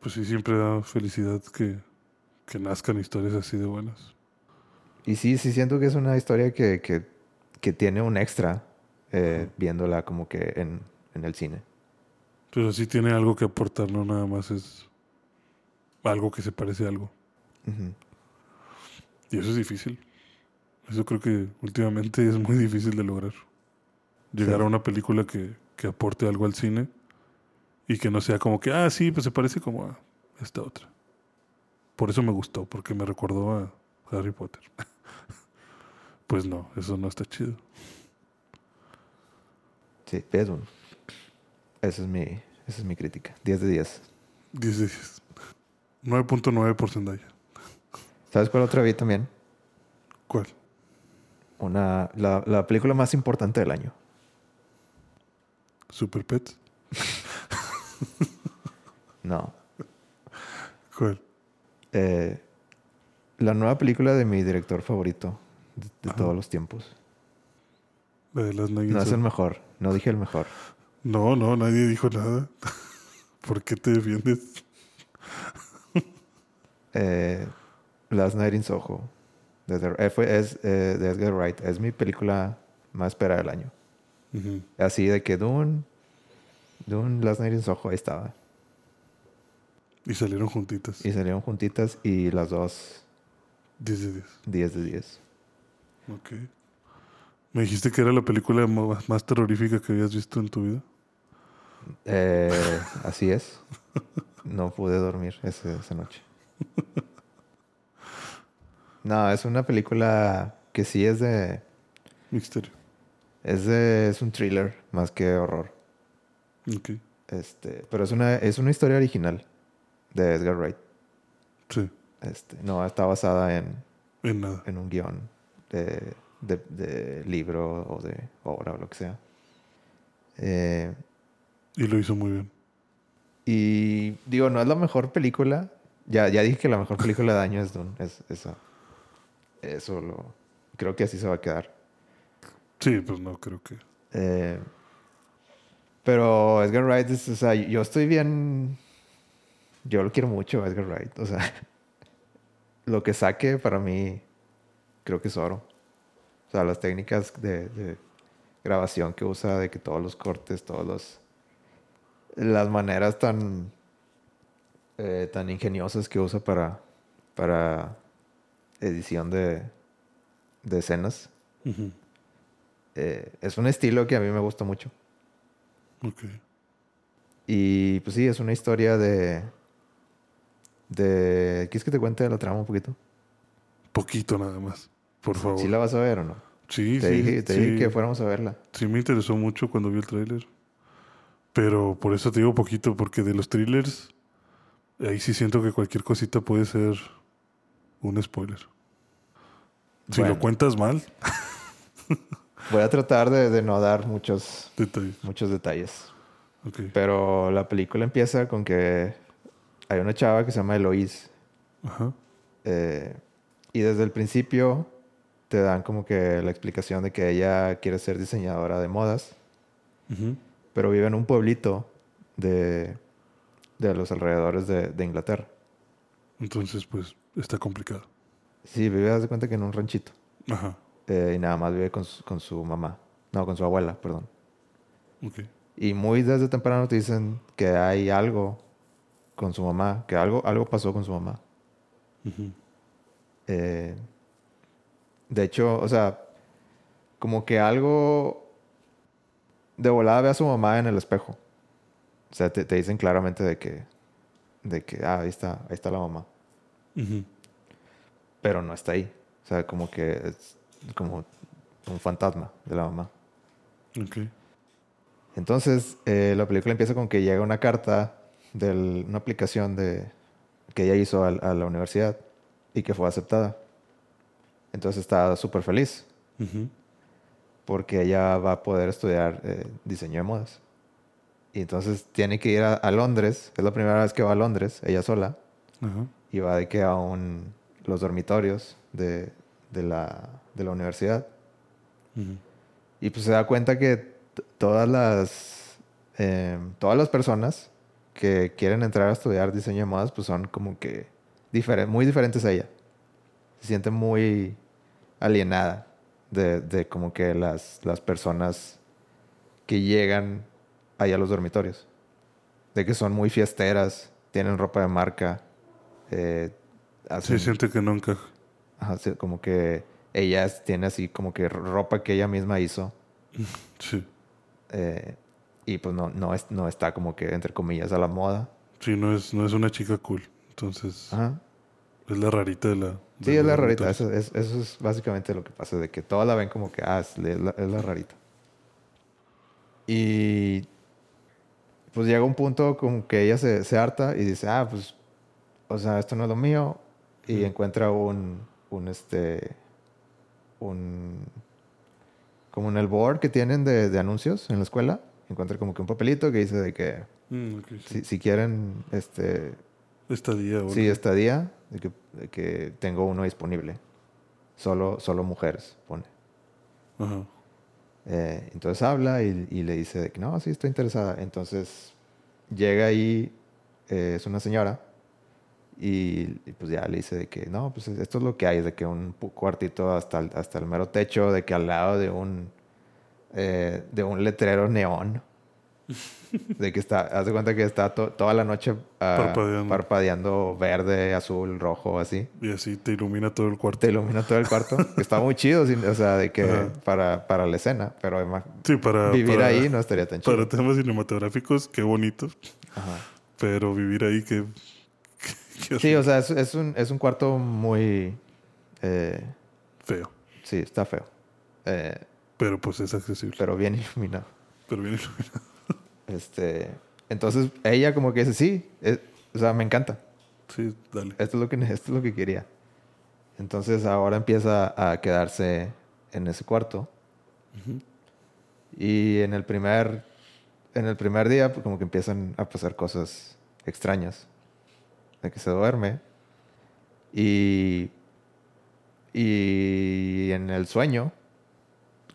B: Pues sí, siempre da felicidad que, que nazcan historias así de buenas.
A: Y sí, sí siento que es una historia que, que, que tiene un extra eh, viéndola como que en, en el cine.
B: Pero sí tiene algo que aportar, no nada más es algo que se parece a algo.
A: Ujú.
B: Y eso es difícil. Eso creo que últimamente es muy difícil de lograr. Llegar
A: Sí.
B: a una película que, que aporte algo al cine y que no sea como que, ah, sí, pues se parece como a esta otra. Por eso me gustó, porque me recordó a Harry Potter. <laughs> pues no, eso no está chido.
A: Sí, es un. Esa es mi, esa es mi crítica. 10 de 10.
B: 10 de 10. 9.9 por Zendaya.
A: ¿Sabes cuál otra vi también?
B: ¿Cuál?
A: Una, la, la película más importante del año.
B: ¿Super Pets? <laughs>
A: No.
B: ¿Cuál?
A: Eh, la nueva película de mi director favorito de, todos los tiempos.
B: La de las
A: No es el mejor. No dije el mejor.
B: No, no, nadie dijo nada. <laughs> ¿Por qué te defiendes?
A: Eh, Last Night in Soho. De The- eh, fue- es eh, de Edgar Wright. Es mi película más esperada del año.
B: Ujú.
A: Así de que Dune, Dune, Last Night in Soho, ahí estaba.
B: Y salieron juntitas.
A: Y salieron juntitas y las dos
B: 10 de 10.
A: 10 de 10.
B: Ok. Me dijiste que era la película más, más terrorífica que habías visto en tu vida.
A: Eh, así es. No pude dormir ese- esa noche. No, es una película que sí es de...
B: Misterio.
A: Es, de, es un thriller más que horror.
B: Ok.
A: Este, pero es una, es una historia original de Edgar Wright.
B: Sí.
A: Este, no, está basada en,
B: En nada.
A: en un guion de, de- de libro o de obra o lo que sea. Eh,
B: Y lo hizo muy bien.
A: y digo, no es la mejor película. Ya, ya dije que la mejor película de año es Dune. Es, esa. Eso lo... Creo que así se va a quedar.
B: Sí, pues no creo que.
A: Eh, pero Edgar Wright, es, o sea, yo estoy bien. Yo lo quiero mucho, Edgar Wright. O sea, <laughs> lo que saque para mí, creo que es oro. O sea, las técnicas de, de grabación que usa, de que todos los cortes, todos los. Las maneras tan. eh, tan ingeniosas que usa para. para edición de. de escenas. Eh, es un estilo que a mí me gusta mucho.
B: Ok.
A: Y pues sí, es una historia de. de. ¿Quieres que te cuente la trama un poquito?
B: Poquito nada más. Por favor.
A: ¿Sí la vas a ver o no?
B: Sí,
A: te
B: sí.
A: dije, te
B: sí.
A: dije que fuéramos a verla.
B: Sí me interesó mucho cuando vi el tráiler. Pero por eso te digo poquito, porque de los thrillers, ahí sí siento que cualquier cosita puede ser un spoiler. Si
A: Bueno.
B: lo cuentas mal, <laughs>
A: Voy a tratar de, de no dar muchos,
B: detalles.
A: muchos detalles.
B: Ok.
A: Pero la película empieza con que hay una chava que se llama Eloise.
B: Ajá.
A: eh, y desde el principio te dan como que la explicación de que ella quiere ser diseñadora de modas.
B: Ujú.
A: pero vive en un pueblito de, de los alrededores de, de Inglaterra.
B: Entonces, pues, está complicado.
A: Sí, vive, haz de cuenta que en un ranchito.
B: Ajá.
A: Eh, y nada más vive con su, con su mamá. No, con su abuela, perdón.
B: Ok.
A: Y muy desde temprano te dicen que hay algo con su mamá, que algo, algo pasó con su mamá.
B: Ujú.
A: Eh, de hecho, o sea, como que algo de volada ve a su mamá en el espejo. O sea, te, te dicen claramente de que, de que, ah, ahí está, ahí está la mamá. Pero no está ahí. O sea, como que es como un fantasma de la mamá.
B: Ok.
A: Entonces, eh, la película empieza con que llega una carta de una aplicación de, que ella hizo a, la universidad y que fue aceptada. Entonces está súper feliz
B: Ujú.
A: porque ella va a poder estudiar eh, diseño de modas. Y entonces tiene que ir a, a Londres, es la primera vez que va a Londres, ella sola,
B: Ajá.
A: Y va de que a un, los dormitorios de, de la, de la universidad.
B: Ujú.
A: Y pues se da cuenta que todas las, eh, todas las personas que quieren entrar a estudiar diseño de modas, pues son como que diferen- muy diferentes a ella. Se siente muy alienada de, de como que las, las personas que llegan ahí a los dormitorios. De que son muy fiesteras, tienen ropa de marca, eh,
B: Sí, siente que no encaja.
A: ajá, como que ella tiene así como que ropa que ella misma hizo. <laughs>
B: Sí.
A: Eh, y pues no, no, es, no está como que, entre comillas, a la moda.
B: Sí, no es, no es una chica cool. Entonces,
A: Ajá.
B: es la rarita de la. de
A: Sí, es la rarita. Eso, es- eso es básicamente lo que pasa, de que todas la ven como que, ah, es la, es la rarita. Y pues llega un punto como que ella se, se harta y dice, ah, pues, o sea, esto no es lo mío. Y
B: encuentra
A: un, un, este, un, como en el board que tienen de, de anuncios en la escuela. Encuentra como que un papelito que dice de que
B: Mm, ok, sí.
A: si, si quieren, este,
B: Estadía o
A: Sí, estadía, de que, de que tengo uno disponible. Solo, solo mujeres, pone.
B: Ajá.
A: Eh, entonces habla y, y le dice de que no, sí, estoy interesada. Entonces llega ahí, eh, es una señora, Y, y, pues ya le dice de que no, pues esto es lo que hay, de que un cuartito hasta el, hasta el mero techo, de que al lado de un, eh, de un letrero neón. <laughs> De que está, haz de cuenta que está to- toda la noche ah,
B: Parpadeando.
A: parpadeando verde, azul, rojo, así.
B: Y así te ilumina todo el cuarto.
A: Te ilumina todo el cuarto. que está muy chido, o sea, de que
B: Ajá.
A: para, para la escena. Pero además,
B: Sí, para.
A: vivir
B: para-
A: ahí no estaría tan chido.
B: Para temas cinematográficos, qué bonito.
A: Ajá.
B: Pero vivir ahí, qué.
A: Sí, o sea, es, es un, es un cuarto muy... eh,
B: feo.
A: sí, está feo. Eh,
B: Pero pues es accesible.
A: pero bien iluminado.
B: Pero bien iluminado. <laughs>
A: Este, entonces ella como que dice, sí, es- o sea, me encanta.
B: Sí, dale.
A: Esto es lo que esto es lo que quería. Entonces ahora empieza a quedarse en ese cuarto.
B: Ujú.
A: Y en el primer en el primer día pues, como que empiezan a pasar cosas extrañas. De que se duerme y y en el sueño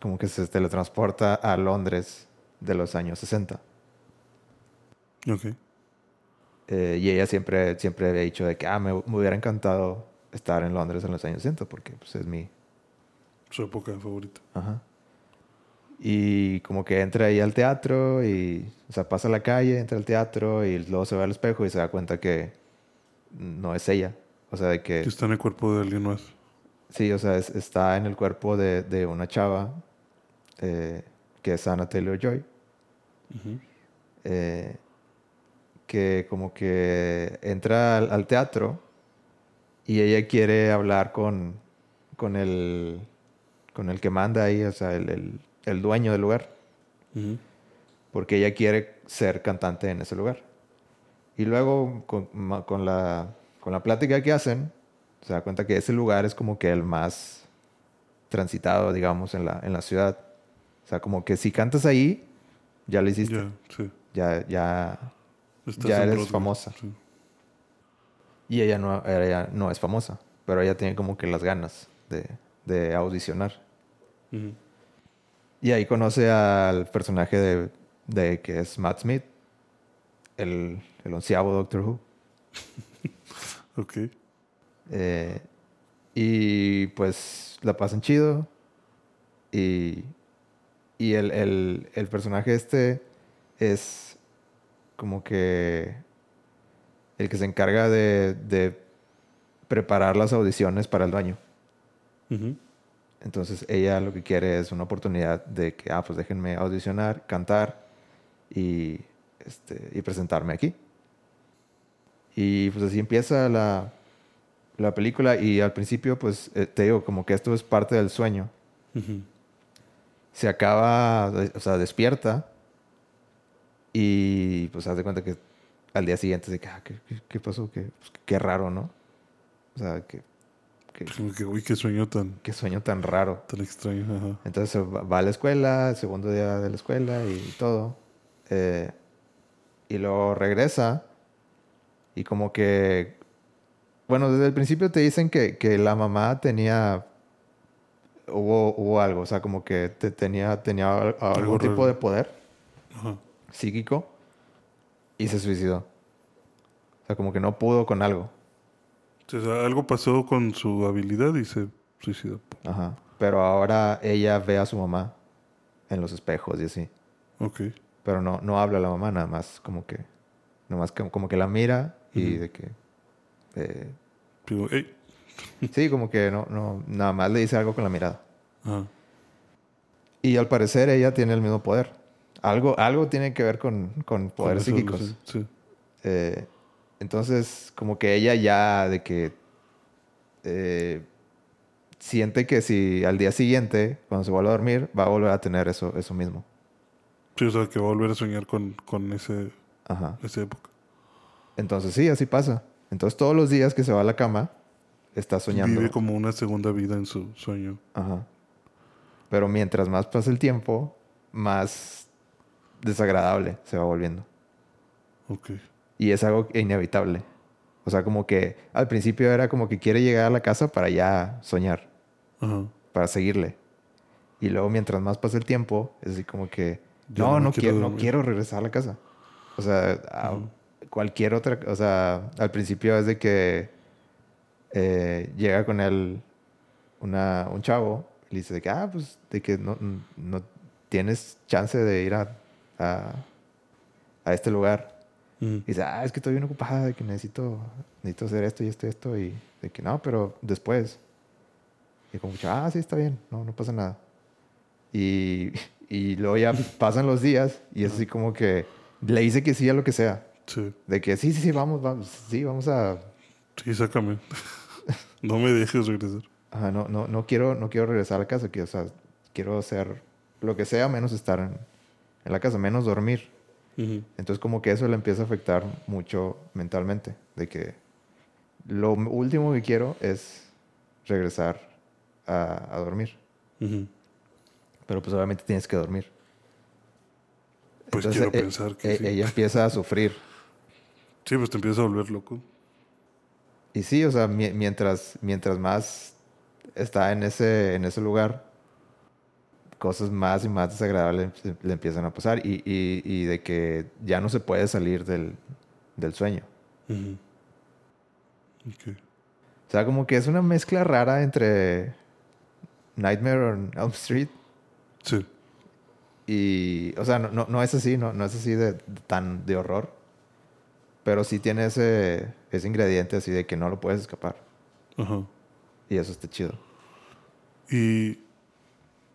A: como que se teletransporta a Londres de los años 60.
B: Ok.
A: Eh, y ella siempre, siempre había dicho de que ah, me, me hubiera encantado estar en Londres en los años 60 porque pues, es mi...
B: Su época favorita.
A: Ajá. Y como que entra ahí al teatro y, o sea, pasa a la calle, entra al teatro y luego se ve al espejo y se da cuenta que no es ella. O sea, de
B: Que
A: que
B: está en el cuerpo de alguien más.
A: sí, o sea, es- está en el cuerpo de, de una chava eh, que es Anna Taylor Joy.
B: Ujú.
A: eh, que como que entra al, al teatro y ella quiere hablar con, con, el, con el que manda ahí, o sea, el, el- el dueño del lugar, porque ella quiere ser cantante en ese lugar. Y luego con, la, con la plática que hacen, se da cuenta que ese lugar es como que el más transitado, digamos, en la, en la ciudad. O sea, como que si cantas ahí, ya lo hiciste.
B: Ya, sí.
A: Ya, ya,
B: Estás
A: Ya eres
B: Broadway.
A: famosa.
B: Sí.
A: Y ella no, ella no es famosa, pero ella tiene como que las ganas de, de audicionar.
B: Ujú.
A: Y ahí conoce al personaje de, de que es Matt Smith, el, el onceavo Doctor Who. <laughs>
B: Ok.
A: Eh, y pues la pasan chido. Y, y el, el, el personaje este es como que el que se encarga de, de preparar las audiciones para el.
B: Ujú.
A: Entonces ella lo que quiere es una oportunidad de que, ah, pues déjenme audicionar, cantar y, este, y presentarme aquí. Y pues así empieza la, la película y al principio pues eh, te digo como que esto es parte del sueño.
B: Ujú.
A: Se acaba, o sea, despierta y pues haz de cuenta que al día siguiente se ah, ¿qué, qué, pasó? ¿Qué, pues, qué raro, ¿no? O sea, que, que,
B: Como que, uy, qué sueño tan,
A: qué sueño tan raro.
B: tan extraño. Ajá.
A: Entonces va a la escuela, el segundo día de la escuela y todo. Eh, y luego regresa y como que, bueno, desde el principio te dicen que, que la mamá tenía, hubo, hubo algo, o sea, como que te- tenía, tenía al- algún tipo de poder
B: Ajá.
A: psíquico y se suicidó. O sea, como que no pudo con algo.
B: O sea, algo pasó con su habilidad y se suicidó.
A: Ajá. Pero ahora ella ve a su mamá en los espejos y así.
B: Ok.
A: Pero no, no habla la mamá, nada más como que, nada más que- como que la mira y de que, eh,
B: Digo, hey. <laughs>
A: sí, como que no, no, nada más le dice algo con la mirada.
B: Ajá.
A: Y al parecer ella tiene el mismo poder. Algo, algo tiene que ver con, con poderes psíquicos.
B: Sí.
A: Eh, entonces, como que ella ya de que eh, siente que si al día siguiente, cuando se vuelva a dormir, va a volver a tener eso, eso mismo.
B: Sí, o sea, que va a volver a soñar con, con ese,
A: Ajá.
B: esa época.
A: Entonces sí, así pasa. Entonces todos los días que se va a la cama, está soñando.
B: Vive como una segunda vida en su sueño.
A: Ajá. Pero mientras más pasa el tiempo, más desagradable se va volviendo.
B: Ok.
A: Y es algo inevitable. O sea, como que al principio era como que quiere llegar a la casa para ya soñar,
B: Ajá.
A: para seguirle. Y luego mientras más pasa el tiempo, es así como que, No,
B: no
A: no,
B: quiero
A: quiero, no
B: dormir".
A: quiero regresar a la casa. O sea, a- cualquier otra, o sea, al principio es de que eh, llega con él una, un chavo y le dice de que, ah, pues, de que no, no tienes chance de ir a, a, a este lugar. Y dice, ah, es que estoy bien ocupada, de que necesito, necesito hacer esto y esto y esto. Y de que no, pero después. Y como, ah, sí, está bien, no, no pasa nada. Y, <laughs> y luego ya <laughs> pasan los días y es así como que le dice que sí a lo que sea.
B: Sí.
A: De que sí, sí, sí, vamos, vamos, sí, vamos a...
B: Sí, sácame. <laughs> no me dejes regresar.
A: Ajá, no, no, no, quiero, no quiero regresar a la casa, que, o sea, quiero hacer lo que sea menos estar en, en la casa, menos dormir.
B: Ujú.
A: Entonces como que eso le empieza a afectar mucho mentalmente, de que lo último que quiero es regresar a, a dormir,
B: Ujú.
A: Pero pues obviamente tienes que dormir.
B: Pues
A: Entonces,
B: quiero
A: e-
B: pensar que
A: e-
B: sí.
A: ella empieza a sufrir. <laughs>
B: Sí, pues te empiezas a volver loco.
A: Y sí, o sea, mi- mientras, mientras más está en ese, en ese lugar, cosas más y más desagradables le, empiezan a pasar y, y- y de que ya no se puede salir del, del sueño.
B: Ujú. Ok.
A: O sea, como que es una mezcla rara entre Nightmare on Elm Street
B: Sí.
A: y... O sea, no, no, no es así, no, no es así de, tan de horror. Pero sí tiene ese, ese ingrediente así de que no lo puedes escapar.
B: Ajá.
A: Y eso está chido.
B: Y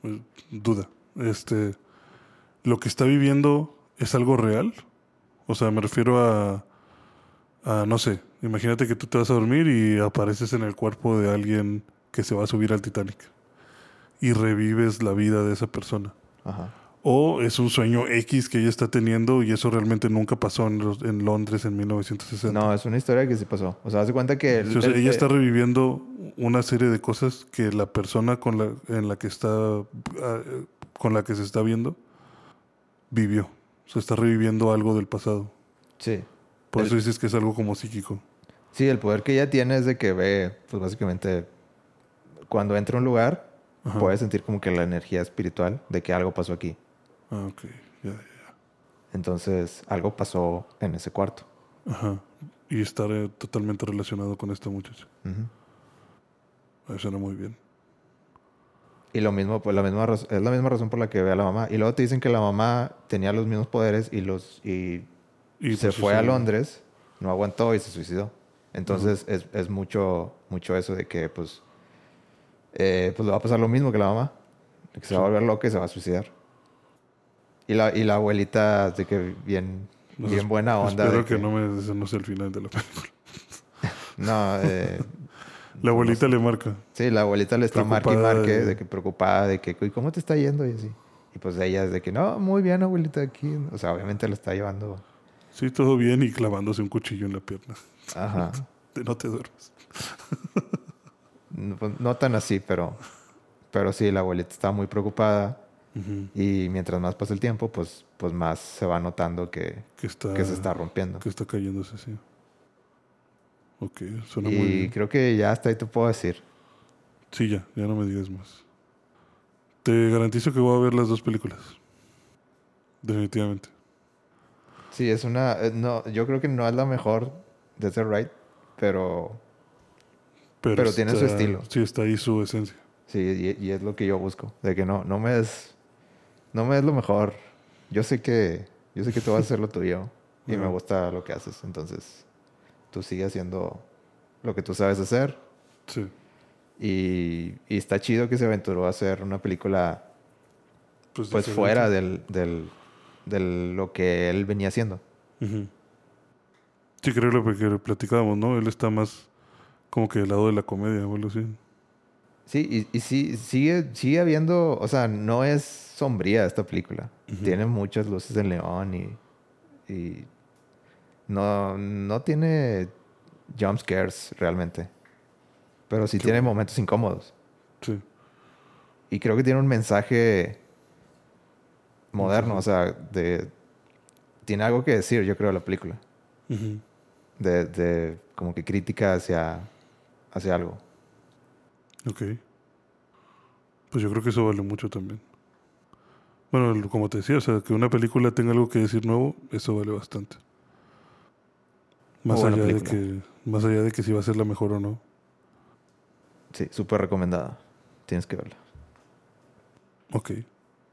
B: pues, duda, este, lo que está viviendo es algo real. O sea, me refiero a, a, no sé, imagínate que tú te vas a dormir y apareces en el cuerpo de alguien que se va a subir al Titanic y revives la vida de esa persona.
A: Ajá.
B: O es un sueño X que ella está teniendo y eso realmente nunca pasó en, los- en Londres en 1960.
A: No, es una historia que sí pasó. O sea, hace cuenta que... el-
B: Sí, o sea,
A: el-
B: ella está reviviendo una serie de cosas que la persona con la, en la que está ah, con la que se está viendo vivió. O sea, está reviviendo algo del pasado.
A: Sí.
B: Por
A: El-
B: eso dices que es algo como psíquico.
A: Sí, el poder que ella tiene es de que ve, pues básicamente, cuando entra a un lugar,
B: Ajá.
A: puede sentir como que la energía espiritual de que algo pasó aquí.
B: Ah, ok. Ya, ya.
A: Entonces, algo pasó en ese cuarto.
B: Ajá. Y estar eh, totalmente relacionado con esta muchacha.
A: Ujú.
B: Ah, Suena muy bien.
A: Y lo mismo, pues la misma es la misma razón por la que ve a la mamá. Y luego te dicen que la mamá tenía los mismos poderes y los y,
B: Y
A: se
B: pues,
A: fue a
B: eso-
A: Londres, no aguantó y se suicidó. Entonces es, es mucho, mucho eso de que pues, eh, pues le va a pasar lo mismo que la mamá. que se va a volver loca y se va a suicidar. Y la, y la abuelita de que bien,
B: Pues,
A: bien buena onda.
B: Espero
A: de
B: que, no me ese no sea el final de la película. <laughs>
A: No, eh, <laughs>
B: La abuelita le marca.
A: Sí, la abuelita le está marque y marque,
B: de-
A: de... que preocupada, de que, "¿Y ¿cómo te está yendo? Y así. Y pues ella es de que, no, muy bien, abuelita, aquí. O sea, obviamente la está llevando.
B: Sí, todo bien y clavándose un cuchillo en la pierna.
A: Ajá. <laughs>
B: De no te duermes.
A: No, pues, no tan así, pero, pero sí, la abuelita está muy preocupada. Y mientras más pasa el tiempo, pues, pues más se va notando que,
B: Que está,
A: que se está rompiendo.
B: que está cayéndose así. Ok, suena
A: Y
B: muy bien.
A: creo que ya hasta ahí te puedo decir.
B: Sí, ya, ya no me digas más. Te garantizo que voy a ver las dos películas. Definitivamente.
A: Sí, es una. eh, No, yo creo que no es la mejor de The Right, pero
B: Pero,
A: Pero tiene su estilo.
B: Sí, está ahí su esencia.
A: Sí, y, y es lo que yo busco. De que no, no me es. No me es lo mejor. Yo sé que. Yo sé que tú vas a hacer lo <laughs> tuyo. Y me gusta lo que haces. Entonces, tú sigue haciendo lo que tú sabes hacer.
B: Sí.
A: Y, y está chido que se aventuró a hacer una película pues
B: diferente.
A: fuera del, del, de lo que él venía haciendo.
B: Ujú. Sí, creo lo que platicábamos, ¿no? Él está más como que del lado de la comedia o algo así.
A: Sí, y, y sí, sigue, sigue habiendo, o sea, no es sombría esta película. Tiene muchas luces de neón y, y no, no tiene jump scares realmente. Pero sí
B: Qué
A: tiene
B: bueno.
A: momentos incómodos.
B: Sí.
A: Y creo que tiene un mensaje moderno, o sea, de... Tiene algo que decir, yo creo, la película. De, de como que crítica hacia, hacia algo.
B: Ok. Pues yo creo que eso vale mucho también. Bueno, como te decía, o sea, que una película tenga algo que decir nuevo, eso vale bastante. Más allá, de que, más allá de que si va a ser la mejor o no.
A: Sí, súper recomendada. Tienes que verla.
B: Ok,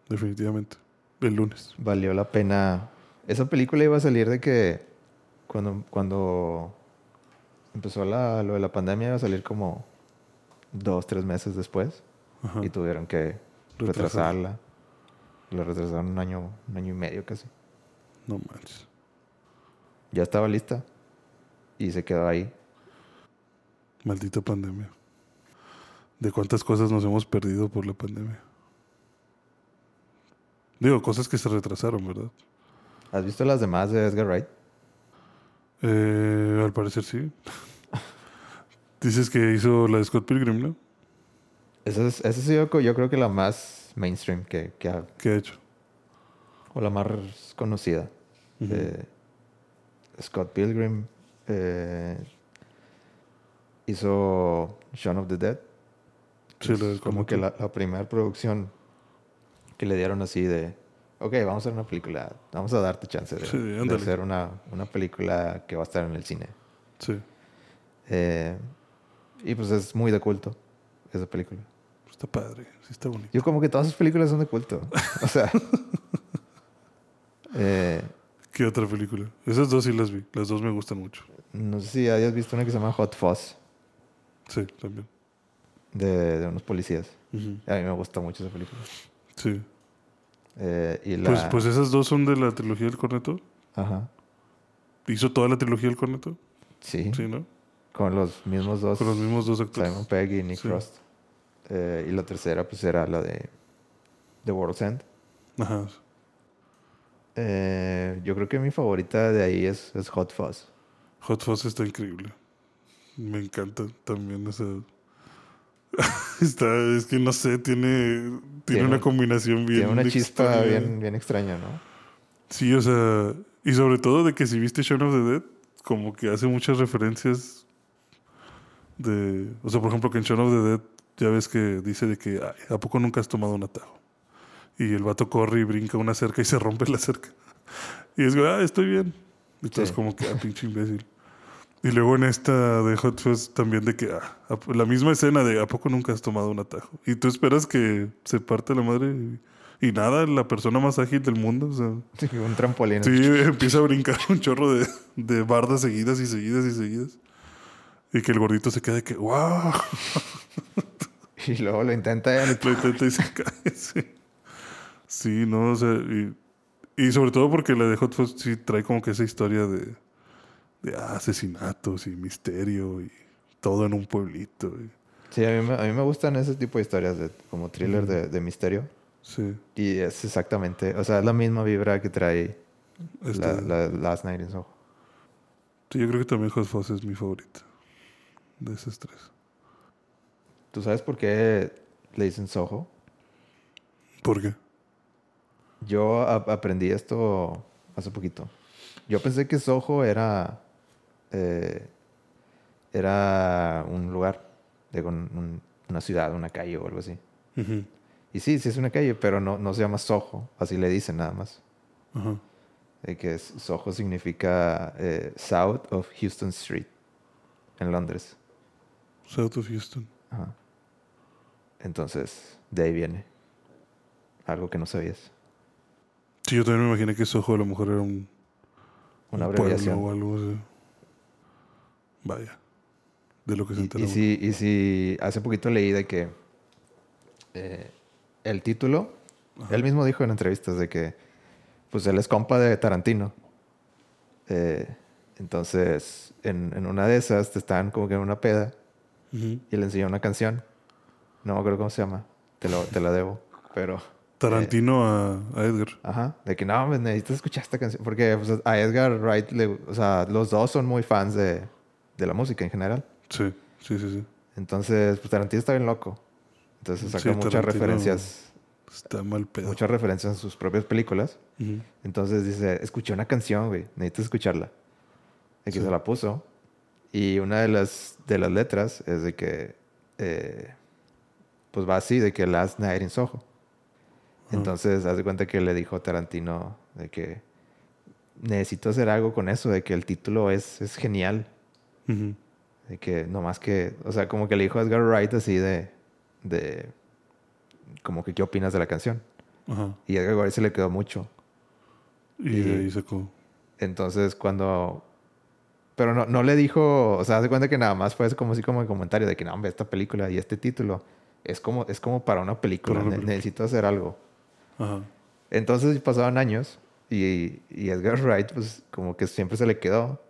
B: definitivamente. El lunes.
A: Valió la pena. Esa película iba a salir de que cuando, cuando empezó la, lo de la pandemia iba a salir como dos, tres meses después
B: Ajá.
A: y tuvieron que
B: Retrasar.
A: retrasarla. La retrasaron un año, un año y medio casi.
B: No manches.
A: Ya estaba lista y se quedó ahí.
B: Maldita pandemia. De cuántas cosas nos hemos perdido por la pandemia. Digo, cosas que se retrasaron, ¿verdad?
A: ¿Has visto las demás de Edgar Wright?
B: Eh, al parecer sí. <laughs> Dices que hizo la de Scott Pilgrim, ¿no?
A: Esa es, esa co- yo creo que la más mainstream que, que ha,
B: ¿Qué ha hecho?
A: o la más conocida. Eh, Scott Pilgrim eh, hizo Shaun of the Dead.
B: Sí,
A: Es como que la, la primera producción que le dieron así de, ok, vamos a hacer una película, vamos a darte chance de,
B: Sí,
A: de
B: ándale.
A: hacer una, una película que va a estar en el cine.
B: Sí,
A: Eh, y pues es muy de culto esa película.
B: está padre, sí está bonito.
A: Yo como que todas sus películas son de culto. O sea... <laughs> eh,
B: ¿Qué otra película? Esas dos sí las vi, las dos me gustan mucho.
A: no sé si hayas visto una que se llama Hot Fuzz,
B: Sí, también.
A: de, de unos policías. A mí me gusta mucho esa película.
B: Sí.
A: Eh, y la...
B: Pues, pues esas dos son de la trilogía del corneto.
A: Ajá.
B: ¿Hizo toda la trilogía del corneto?
A: Sí.
B: Sí, ¿no?
A: Con los mismos dos.
B: Con los mismos dos actores.
A: Simon Pegg y Nick
B: Sí.
A: Frost. Eh, y la tercera pues era la de The World's End.
B: Ajá.
A: Eh, yo creo que mi favorita de ahí es, es Hot Fuzz.
B: Hot Fuzz está increíble. Me encanta también esa. <laughs> está, es que no sé, tiene, tiene,
A: Tiene
B: una
A: un-
B: combinación bien.
A: Tiene una chispa bien, bien extraña, ¿no?
B: Sí, o sea, y sobre todo de que si viste Shaun of the Dead, como que hace muchas referencias de. O sea, por ejemplo, que en Shaun of the Dead ya ves que dice de que, "Ay, ¿a poco nunca has tomado un atajo? Y el vato corre y brinca una cerca y se rompe la cerca. <laughs> Y es, ah, estoy bien. Y
A: Sí.
B: como que, ah, pinche imbécil. Y luego en esta de Hot Fuzz también de que, ah, ¿a- la misma escena de, ¿a poco nunca has tomado un atajo? Y tú esperas que se parte la madre y, y nada, la persona más ágil del mundo, o sea. <laughs>
A: Sí, un trampolín.
B: Sí, empieza a brincar un chorro de, de bardas seguidas y seguidas y seguidas. Y que el gordito se queda de que, wow, <laughs>
A: Y luego lo intenta y
B: lo intenta y se <laughs> cae. Sí, Sí, no, o sea, y, y sobre todo porque la de Hot Fuzz sí trae como que esa historia de, de ah, asesinatos y misterio y todo en un pueblito. y-
A: Sí, a mí, me, a mí me gustan ese tipo de historias de, como thriller de, de misterio.
B: sí,
A: Y es exactamente, o sea, es la misma vibra que trae la, la Last Night in Soho.
B: sí, yo creo que también Hot Fuzz es mi favorita de esas tres.
A: ¿Tú sabes por qué le dicen Soho?
B: ¿Por qué?
A: Yo aprendí esto hace poquito. Yo pensé que Soho era, eh, era un lugar, digo, un- un- una ciudad, una calle o algo así. Y sí, sí es una calle, pero no, no se llama Soho, así le dicen nada más. Eh, que Soho significa eh, South of Houston Street, en Londres.
B: South of Houston.
A: Ajá. Entonces, de ahí viene. Algo que no sabías.
B: Sí, yo también me imaginé que Soho a lo mejor era un,
A: Una
B: un pueblo
A: abreviación.
B: o algo así. Vaya. De lo que se
A: Y,
B: entera
A: y si, y si hace poquito leí de que eh, el título, él mismo dijo en entrevistas de que pues él es compa de Tarantino. Eh, entonces, en, en una de esas te estaban como que en una peda
B: Ujú.
A: y le enseñó una canción. No me acuerdo cómo se llama. Te, lo, te la debo. Pero,
B: Tarantino a, a Edgar.
A: ajá, de que no, pues, necesitas escuchar esta canción. Porque pues, a Edgar Wright, le, o sea, los dos son muy fans de, de la música en general.
B: Sí, sí, sí, sí.
A: Entonces, pues Tarantino está bien loco. Entonces saca
B: Sí,
A: muchas
B: Tarantino-
A: referencias,
B: Está mal pedo.
A: muchas referencias en sus propias películas. Entonces dice, escuché una canción, güey, necesitas escucharla. Y que
B: Sí.
A: se la puso. Y una de las, de las letras es de que, eh, pues va así, de que Last Night in Soho.
B: Ajá.
A: Entonces, haz de cuenta que le dijo Tarantino de que necesito hacer algo con eso, de que el título es, es genial.
B: Ujú.
A: De que nomás que, o sea, como que le dijo a Edgar Wright así de, de, como que qué opinas de la canción.
B: Ajá.
A: Y Edgar Wright se le quedó mucho.
B: Y,
A: Y-
B: de ahí sacó.
A: Entonces cuando, pero no, no le dijo, o sea, hace cuenta que nada más fue como así como el comentario de que no, hombre, esta película y este título es como, es como para una película,
B: Para una
A: ne-
B: película.
A: necesito hacer algo.
B: Ajá.
A: Entonces pasaban años y, y Edgar Wright, pues como que siempre se le quedó.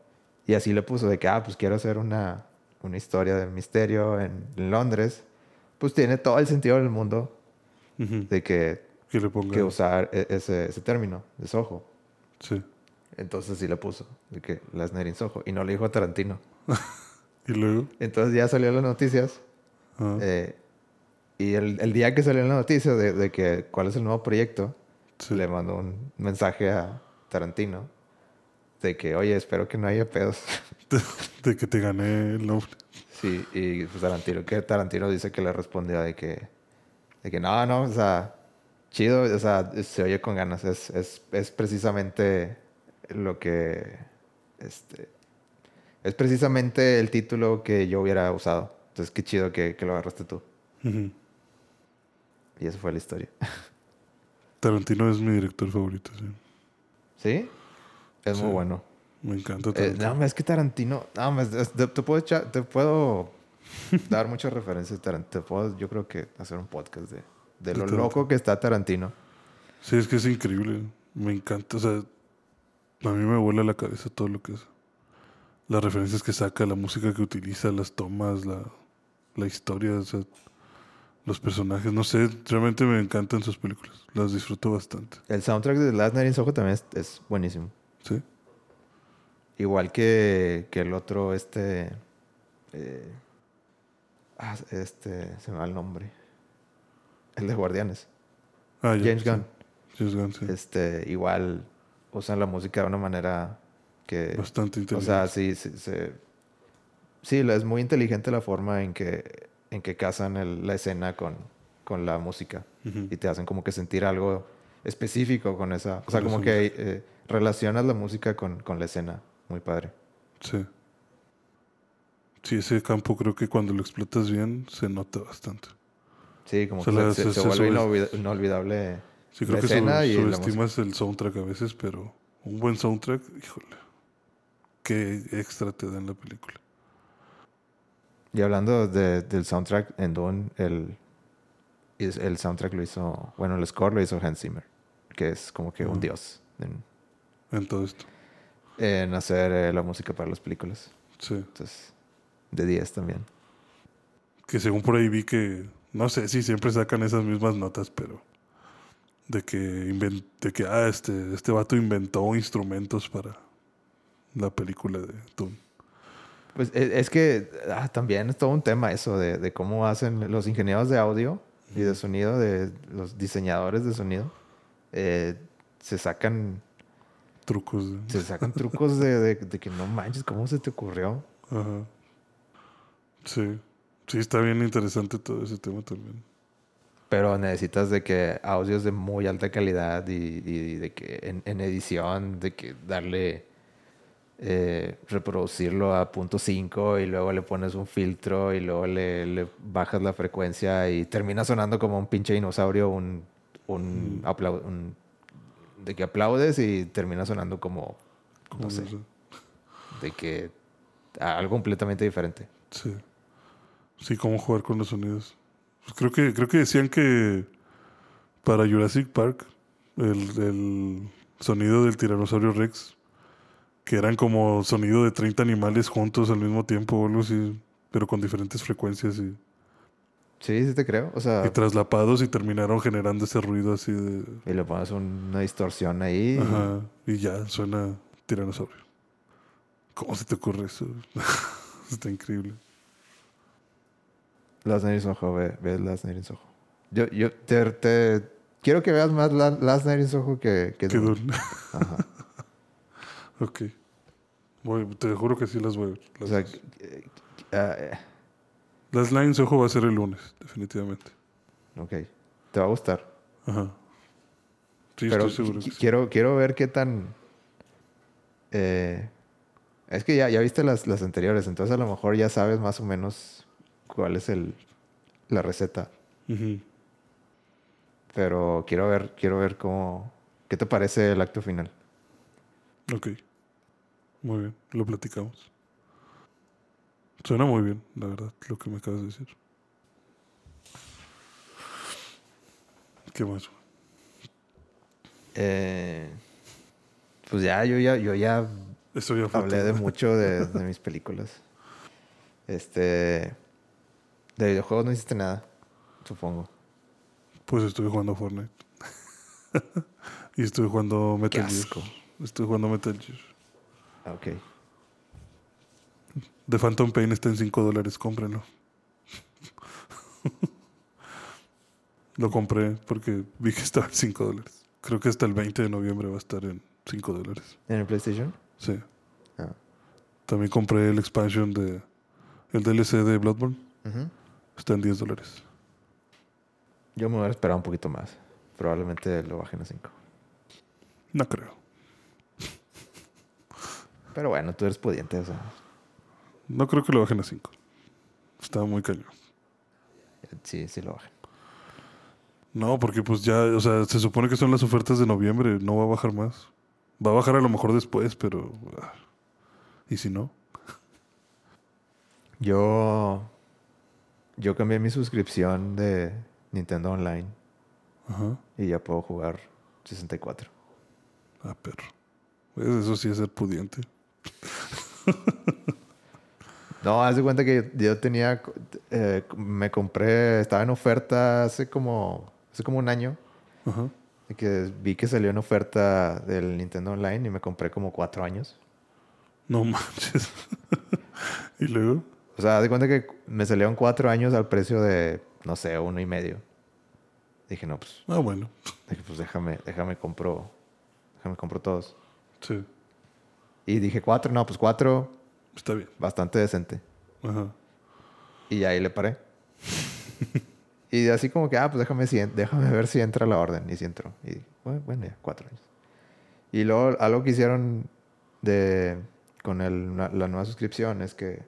A: Y así le puso de que, ah, pues quiero hacer una, una historia de misterio en, en Londres. Pues tiene todo el sentido del mundo
B: Ujú.
A: de que,
B: Que le ponga.
A: que usar e- ese, ese término de Soho.
B: Sí.
A: Entonces sí le puso, de que Night in Soho. Y no le dijo a Tarantino. <laughs>
B: Y luego.
A: Entonces ya salió en las noticias.
B: Ajá.
A: eh, y el, el día que salió en la noticia de, de que cuál es el nuevo proyecto,
B: Sí.
A: le mandó un mensaje a Tarantino de que, oye, espero que no haya pedos. <laughs>
B: De que te gané el nombre.
A: sí, y pues Tarantino, que Tarantino dice que le respondió de que, de que no, no, o sea, chido, o sea, se oye con ganas. Es, es, es precisamente lo que, este, es precisamente el título que yo hubiera usado. Entonces, qué chido que, que lo agarraste tú. Y esa fue la historia. <laughs>
B: Tarantino es mi director favorito, sí.
A: ¿Sí? Es
B: Sí.
A: muy bueno.
B: Me encanta
A: Eh, no, es que Tarantino. No, es- te, te puedo echar- te puedo <laughs> dar muchas referencias. Te puedo, yo creo que hacer un podcast de, de
B: De
A: lo
B: Tarantino.
A: loco que está Tarantino.
B: Sí, es que es increíble. Me encanta. O sea, a mí me vuela la cabeza todo lo que es. Las referencias que saca, la música que utiliza, las tomas, la, la historia, o sea, los personajes. No sé, realmente me encantan sus películas. Las disfruto bastante.
A: El soundtrack de Last Night in Soho también es, es buenísimo.
B: ¿Sí?
A: Igual que, que el otro, este. eh, ah, este. Se me va el nombre. El de Guardianes.
B: Ah,
A: James
B: sí.
A: Gunn.
B: James Gunn, sí.
A: Este, igual usan la música de una manera que.
B: Bastante
A: O
B: inteligente.
A: sea, sí, sí, se- sí, es muy inteligente la forma en que, en que casan el- la escena con, con la música y te hacen como que sentir algo específico con esa. O sea, como que eh, relacionas la música con, con la escena. Muy padre.
B: Sí. Sí, ese campo creo que cuando lo explotas bien se nota bastante.
A: Sí, como
B: O sea,
A: que
B: la-
A: se,
B: se-
A: se
B: se
A: vuelve inolvidable.
B: Sí, creo
A: La
B: que
A: escena
B: sub-
A: y la
B: subestimas el soundtrack a veces, pero un buen soundtrack, híjole, qué extra te da en la película.
A: Y hablando de- del soundtrack en Dune, el, el soundtrack lo hizo, bueno, el score lo hizo Hans Zimmer, que es como que un dios en,
B: En todo esto.
A: en hacer eh, la música para las películas.
B: Sí.
A: Entonces, de 10 también.
B: Que según por ahí vi que, no sé si siempre sacan esas mismas notas, pero de que, inven- de que ah, este, este vato inventó instrumentos para la película de Dune.
A: Pues e- es, que ah, también es todo un tema eso de, de cómo hacen los ingenieros de audio y de sonido, de los diseñadores de sonido, eh, se sacan
B: Trucos.
A: se sacan trucos de, de- de que no manches, ¿cómo se te ocurrió?
B: Ajá. Sí. Sí, está bien interesante todo ese tema también.
A: Pero necesitas de que audios de muy alta calidad y, y de que en, en edición, de que darle, eh, reproducirlo a punto 5 y luego le pones un filtro y luego le, le bajas la frecuencia y termina sonando como un pinche dinosaurio, un, un- de que aplaudes y termina sonando como, no sé,
B: eso.
A: de que algo completamente diferente.
B: Sí. Sí, cómo jugar con los sonidos. Pues creo que, creo que decían que para Jurassic Park, el, el sonido del tiranosaurio Rex, que eran como sonido de 30 animales juntos al mismo tiempo o algo así, pero con diferentes frecuencias y,
A: Sí, sí te creo. O sea,
B: y traslapados y terminaron generando ese ruido así de...
A: y le pones una distorsión ahí.
B: Ajá, y ya suena tiranosaurio. ¿Cómo se te ocurre eso? <laughs> Está increíble.
A: Last Night in Soho, ve, ve Last Night in Soho. Yo, yo te, te- quiero que veas más La- Last Night in Soho que, que
B: Qué
A: Dune. Ajá. <laughs>
B: ok. Voy- te juro que sí las voy a ver.
A: O
B: las
A: sea,
B: Las Lines, ojo, va a ser el lunes, definitivamente.
A: ok. Te va a gustar.
B: Ajá. Sí,
A: Pero
B: estoy seguro. sí.
A: quiero, quiero ver qué tan Eh, es que ya, ya viste las, las anteriores, entonces a lo mejor ya sabes más o menos cuál es el, la receta.
B: Ujú.
A: Pero quiero ver, quiero ver cómo. ¿Qué te parece el acto final?
B: Ok. Muy bien, lo platicamos. Suena muy bien, la verdad, lo que me acabas de decir. ¿Qué más?
A: Eh, pues ya, yo ya, yo ya hablé de mucho de, <laughs> de mis películas. Este. De videojuegos no hiciste nada, supongo.
B: Pues estuve jugando Fortnite. <laughs> y estuve jugando Metal Gear. Estuve jugando Metal Gear.
A: Ah, Ok.
B: The Phantom Pain está en 5 dólares, cómprenlo. <laughs> Lo compré porque vi que estaba en 5 dólares. Creo que hasta el 20 de noviembre va a estar en 5 dólares.
A: ¿En el PlayStation?
B: Sí.
A: Ah.
B: También compré el expansion de... El DLC de Bloodborne. Está en 10 dólares.
A: Yo me voy a esperar un poquito más. Probablemente lo bajen a 5.
B: No creo.
A: Pero bueno, tú eres pudiente, o sea.
B: No creo que lo bajen a 5. Está muy cañón.
A: Sí, sí lo bajen.
B: No, porque pues ya, o sea, se supone que son las ofertas de noviembre. No va a bajar más. Va a bajar a lo mejor después, pero... ah, ¿Y si no? <laughs>
A: Yo. Yo cambié mi suscripción de Nintendo Online
B: Ajá.
A: y ya puedo jugar 64.
B: Ah, perro. Pues eso sí es ser pudiente. <laughs>
A: No, haz de cuenta que yo, yo tenía. eh, me compré. Estaba en oferta hace como. Hace como un año.
B: Ajá.
A: que vi que salió en oferta del Nintendo Online y me compré como cuatro años.
B: No manches. <laughs> y luego,
A: O sea, haz de cuenta que me salieron cuatro años al precio de, no sé, uno y medio. Dije, no, pues,
B: ah, bueno.
A: dije, pues déjame, déjame compro, déjame compro todos.
B: Sí,
A: Y dije, cuatro, no, pues cuatro,
B: está bien.
A: bastante decente.
B: Ajá.
A: Y ahí le paré. <laughs> y así como que, ah, pues déjame, si déjame ver si entra la orden. Y si entró. Y bueno, bueno, ya, cuatro años. Y luego algo que hicieron de, con el- la, la nueva suscripción es que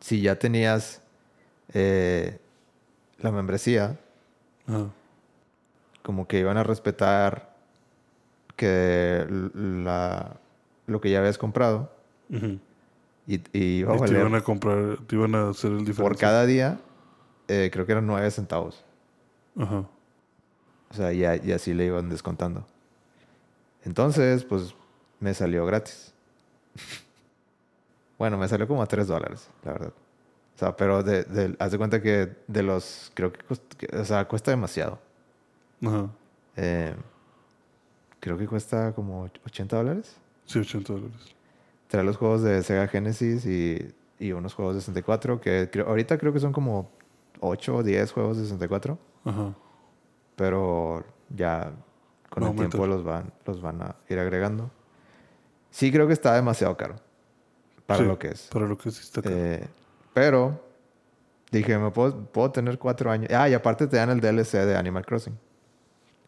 A: si ya tenías eh, la membresía,
B: Ajá.
A: como que iban a respetar que la, lo que ya habías comprado
B: Ujú.
A: Y, y
B: te iban a comprar, te iban a hacer el diferencia.
A: por cada día, eh, creo que eran nueve centavos.
B: Ajá.
A: O sea, y, así le iban descontando. Entonces, pues me salió gratis. <laughs> bueno, me salió como a 3 dólares, la verdad. O sea, pero de, de- haz de cuenta que de los, creo que, cost- que- o sea, cuesta demasiado.
B: Ajá.
A: Eh, creo que cuesta como 80 dólares.
B: Sí, 80 dólares.
A: Trae los juegos de Sega Genesis y, y unos juegos de 64, que creo- ahorita creo que son como 8 o 10 juegos de 64.
B: Ajá.
A: pero ya con el tiempo los van, los van a ir agregando. Sí creo que está demasiado caro para
B: Sí,
A: lo que es.
B: Para lo que sí está caro.
A: Eh, pero dije, me puedo, puedo tener cuatro años. Ah, y aparte te dan el DLC de Animal Crossing.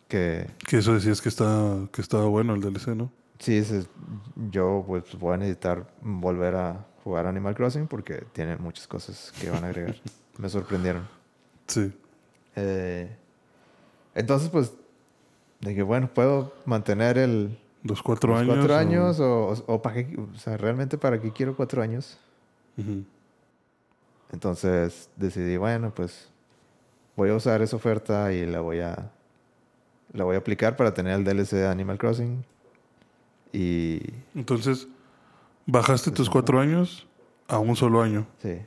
A: Que
B: Que eso decías que, está, que estaba bueno el DLC, ¿no?
A: Sí, ese- yo pues voy a necesitar volver a jugar Animal Crossing porque tiene muchas cosas que van a agregar. <laughs> me sorprendieron.
B: Sí.
A: Eh, entonces, pues, dije, bueno, puedo mantener el,
B: Los cuatro
A: los
B: años.
A: cuatro
B: o-
A: años o, o- o para qué, o sea, realmente para qué quiero cuatro años. Entonces decidí, bueno, pues voy a usar esa oferta y la voy a la voy a aplicar para tener el DLC de Animal Crossing. Y
B: Entonces, bajaste tus cuatro años a un solo año.
A: sí,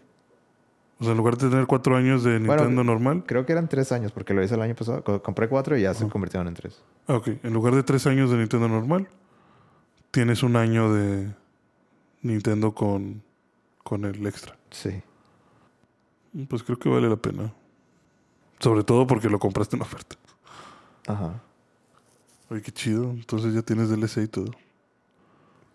B: O sea, en lugar de tener cuatro años de
A: Bueno,
B: Nintendo normal.
A: creo que eran tres años porque lo hice el año pasado. Co- Compré cuatro y ya se
B: Ajá.
A: convirtieron en tres.
B: Ah, ok. En lugar de tres años de Nintendo normal, tienes un año de Nintendo con, con el extra.
A: Sí.
B: Pues creo que vale la pena. Sobre todo porque lo compraste en oferta.
A: Ajá.
B: Oye, qué chido. Entonces ya tienes DLC y todo.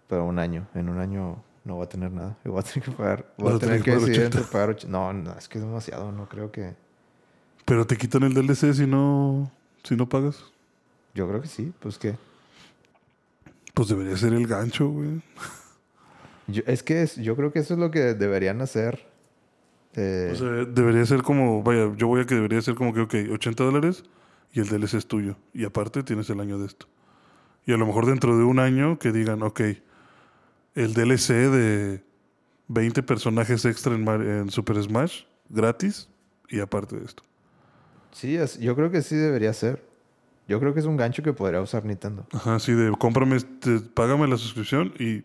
A: Pero un año. En un año no voy a tener nada. Y voy a tener que pagar. <laughs> Voy
B: Vas
A: a tener que decidir
B: 80.
A: entre pagar och- No, no, es que es demasiado. No creo que.
B: Pero te quitan el DLC si no, si no pagas.
A: Yo creo que sí. Pues que.
B: Pues debería ser el gancho, güey.
A: Yo- es que es- yo creo que eso es lo que deberían hacer. Eh,
B: O sea, debería ser como, vaya, yo voy a que debería ser como que, ok, 80 dólares y el DLC es tuyo. Y aparte tienes el año de esto. Y a lo mejor dentro de un año que digan, ok, el DLC de 20 personajes extra en, Super Smash, gratis, y aparte de esto.
A: sí, yo creo que sí debería ser. Yo creo que es un gancho que podría usar Nintendo.
B: Ajá, sí, de cómprame, este, págame la suscripción y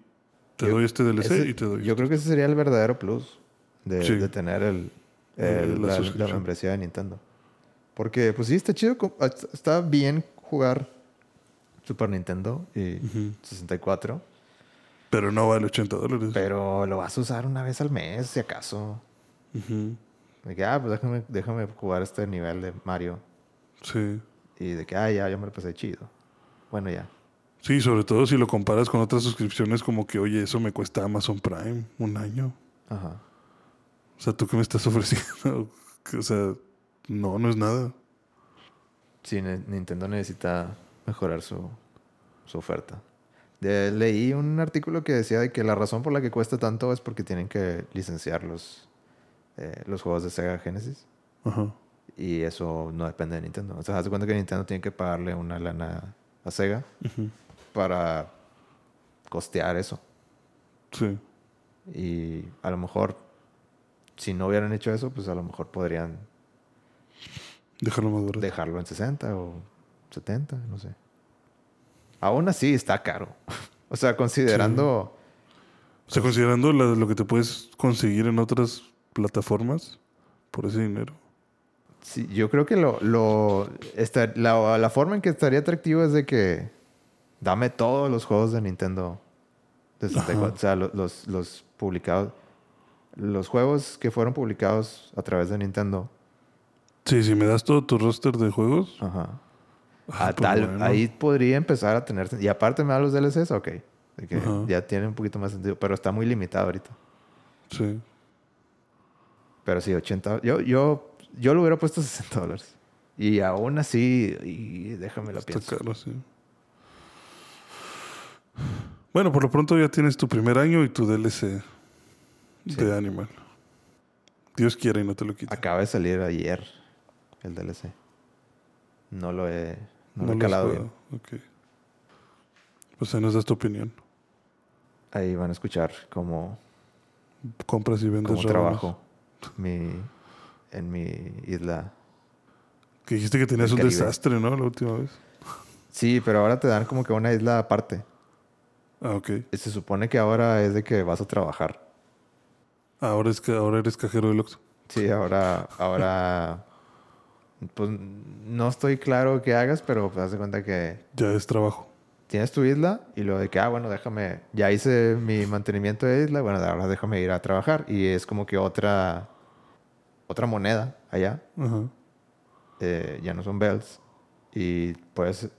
B: te
A: Yo-
B: doy este DLC
A: Ese-
B: y te doy
A: Yo creo que ese sería el verdadero plus de,
B: Sí.
A: de tener el, el-
B: la
A: la, la
B: suscripción.
A: membresía de Nintendo. Porque, pues sí, está chido. co- Está bien jugar Super Nintendo y
B: Ujú.
A: 64.
B: Pero no vale 80 dólares.
A: Pero lo vas a usar una vez al mes, si acaso.
B: Ujú.
A: De que, ah, pues déjame, déjame jugar este nivel de Mario.
B: Sí.
A: Y de que, ah, ya, ya me lo pasé chido. Bueno, ya.
B: Sí, sobre todo si lo comparas con otras suscripciones como que, oye, eso me cuesta Amazon Prime un año.
A: Ajá.
B: O sea, ¿tú qué me estás <laughs> ofreciendo? O sea, no, no es nada.
A: Sí, Nintendo necesita mejorar su, su oferta. De- leí un artículo que decía de que la razón por la que cuesta tanto es porque tienen que licenciar los, eh, los juegos de Sega Genesis.
B: Ajá.
A: Y eso no depende de Nintendo. O sea, haz de cuenta que Nintendo tiene que pagarle una lana a Sega para costear eso.
B: Sí.
A: Y a lo mejor, si no hubieran hecho eso, pues a lo mejor podrían
B: Déjalo más barato.
A: dejarlo en 60 o 70, no sé. Aún así está caro. <laughs> o sea, considerando...
B: O sea, considerando la- lo que te puedes conseguir en otras plataformas por ese dinero.
A: Sí, yo creo que lo, lo esta- la, la forma en que estaría atractivo es de que dame todos los juegos de Nintendo de 64.
B: Ajá.
A: O sea, lo- los, los publicados. Los juegos que fueron publicados a través de Nintendo.
B: Sí, si me das todo tu roster de juegos.
A: Ajá.
B: Ah,
A: Ah,
B: pues
A: tal,
B: bueno.
A: Ahí podría empezar a tener. Y aparte me da los DLCs, ok. Que
B: Ajá.
A: ya tiene un poquito más sentido. Pero está muy limitado ahorita.
B: Sí.
A: Pero sí, 80. Yo, yo, yo lo hubiera puesto <laughs> 60 dólares. Y aún así, y déjame
B: Está
A: pienso.
B: caro, sí. Bueno, por lo pronto ya tienes tu primer año y tu DLC
A: Sí.
B: de Animal. Dios quiera y no te lo quita.
A: Acaba de salir ayer el DLC. No lo he, no lo he calado bien.
B: Ok. Pues ahí nos das tu opinión.
A: Ahí van a escuchar cómo,
B: Compras y vendes
A: cómo trabajo mi, en mi isla.
B: Que dijiste que tenías un
A: Caribe.
B: desastre, ¿no? La última vez.
A: Sí, pero ahora te dan como que una isla aparte.
B: Ah, ok.
A: Y Se supone que ahora es de que vas a trabajar.
B: Ahora, es que, ahora eres cajero del Oxxo.
A: Sí, ahora, ahora, pues no estoy claro qué hagas, pero pues haz de cuenta que
B: Ya es trabajo.
A: tienes tu isla y lo de que, ah, bueno, déjame, ya hice mi mantenimiento de isla, bueno, ahora déjame ir a trabajar. Y es como que otra, otra moneda allá, eh, ya no son bells. Y puedes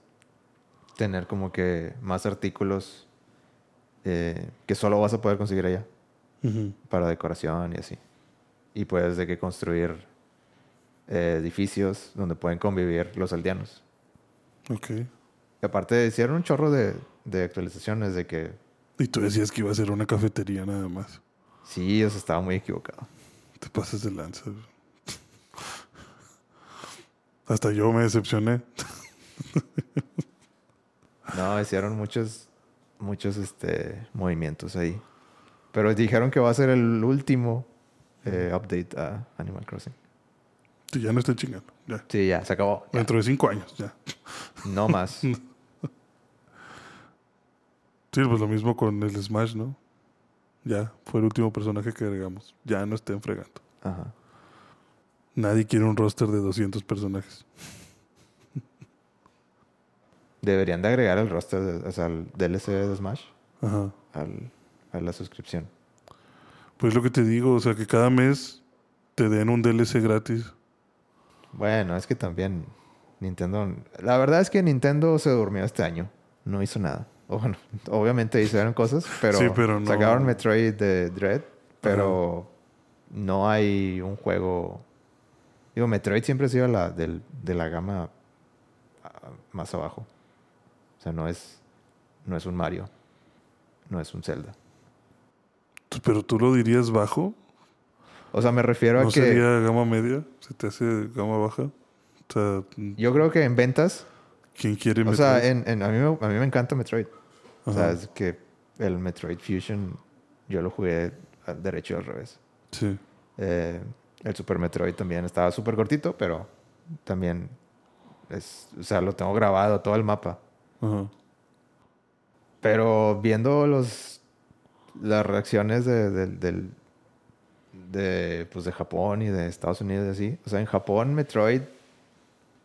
A: tener como que más artículos eh, que solo vas a poder conseguir allá para decoración y así. Y puedes de que construir eh, edificios donde pueden convivir los aldeanos.
B: Ok.
A: Y aparte hicieron un chorro de, de actualizaciones de que
B: Y tú decías que iba a ser una cafetería nada más.
A: sí, eso estaba muy equivocado.
B: Te pasas de lanza. Hasta yo me decepcioné.
A: No, hicieron muchos, muchos este, movimientos ahí. Pero dijeron que va a ser el último eh, update a Animal Crossing.
B: Sí, ya no están chingando. Ya.
A: Sí, ya, se acabó. Ya.
B: Dentro de cinco años, ya.
A: No más. <laughs>
B: Sí, pues lo mismo con el Smash, ¿no? Ya, fue el último personaje que agregamos. Ya no estén fregando.
A: Ajá.
B: Nadie quiere un roster de 200 personajes.
A: Deberían de agregar el roster, de- o sea, el DLC de Smash
B: Ajá.
A: al, a la suscripción.
B: Pues lo que te digo, o sea, que cada mes te den un DLC gratis.
A: Bueno, es que también Nintendo... La verdad es que Nintendo se durmió este año. No hizo nada. O bueno, <laughs> obviamente hicieron cosas, pero,
B: Sí, pero no-
A: sacaron Metroid de Dread, pero no hay un juego... Digo, Metroid siempre ha sido la del- de la gama ah, más abajo. O sea, no es, no es un Mario, no es un Zelda.
B: Pero tú lo dirías bajo.
A: O sea, me refiero
B: ¿No
A: a que
B: sería gama media? ¿Se te hace gama baja? O sea,
A: yo creo que en ventas,
B: ¿quién quiere
A: o sea,
B: Metroid?
A: en, en- a, mí me, a mí me encanta Metroid. O sea, es que el Metroid Fusion yo lo jugué al derecho y al revés.
B: Sí.
A: Eh, el Super Metroid también estaba súper cortito, pero también es, o sea, lo tengo grabado todo el mapa.
B: Ajá.
A: Pero viendo los las reacciones de, del- del- de, pues de Japón y de Estados Unidos y así. O sea, en Japón Metroid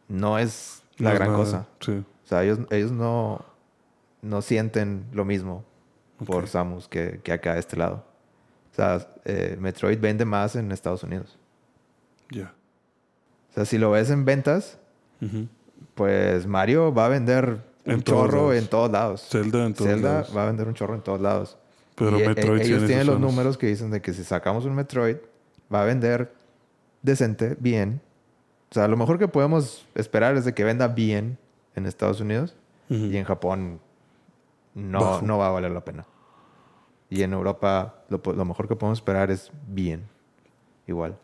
A: no es la
B: No
A: gran
B: nada.
A: cosa.
B: Sí.
A: O sea, ellos, ellos no, no sienten lo mismo por
B: Ok.
A: Samus que, que acá de este lado. O sea, eh, Metroid vende más en Estados Unidos.
B: Ya.
A: O sea, si lo ves en ventas,
B: Ujú.
A: pues Mario va a vender un
B: En todos
A: chorro
B: lados.
A: en todos lados.
B: Zelda en todos
A: Zelda
B: lados.
A: va a vender un chorro en todos lados.
B: Pero
A: Y, eh,
B: Metroid
A: ellos
B: tiene
A: tienen los
B: zonas.
A: números que dicen de que si sacamos un Metroid va a vender decente, bien. O sea, lo mejor que podemos esperar es de que venda bien en Estados Unidos
B: Ujú.
A: y en Japón no,
B: Bajo.
A: no va a valer la pena. Y en Europa lo, lo mejor que podemos esperar es bien, igual.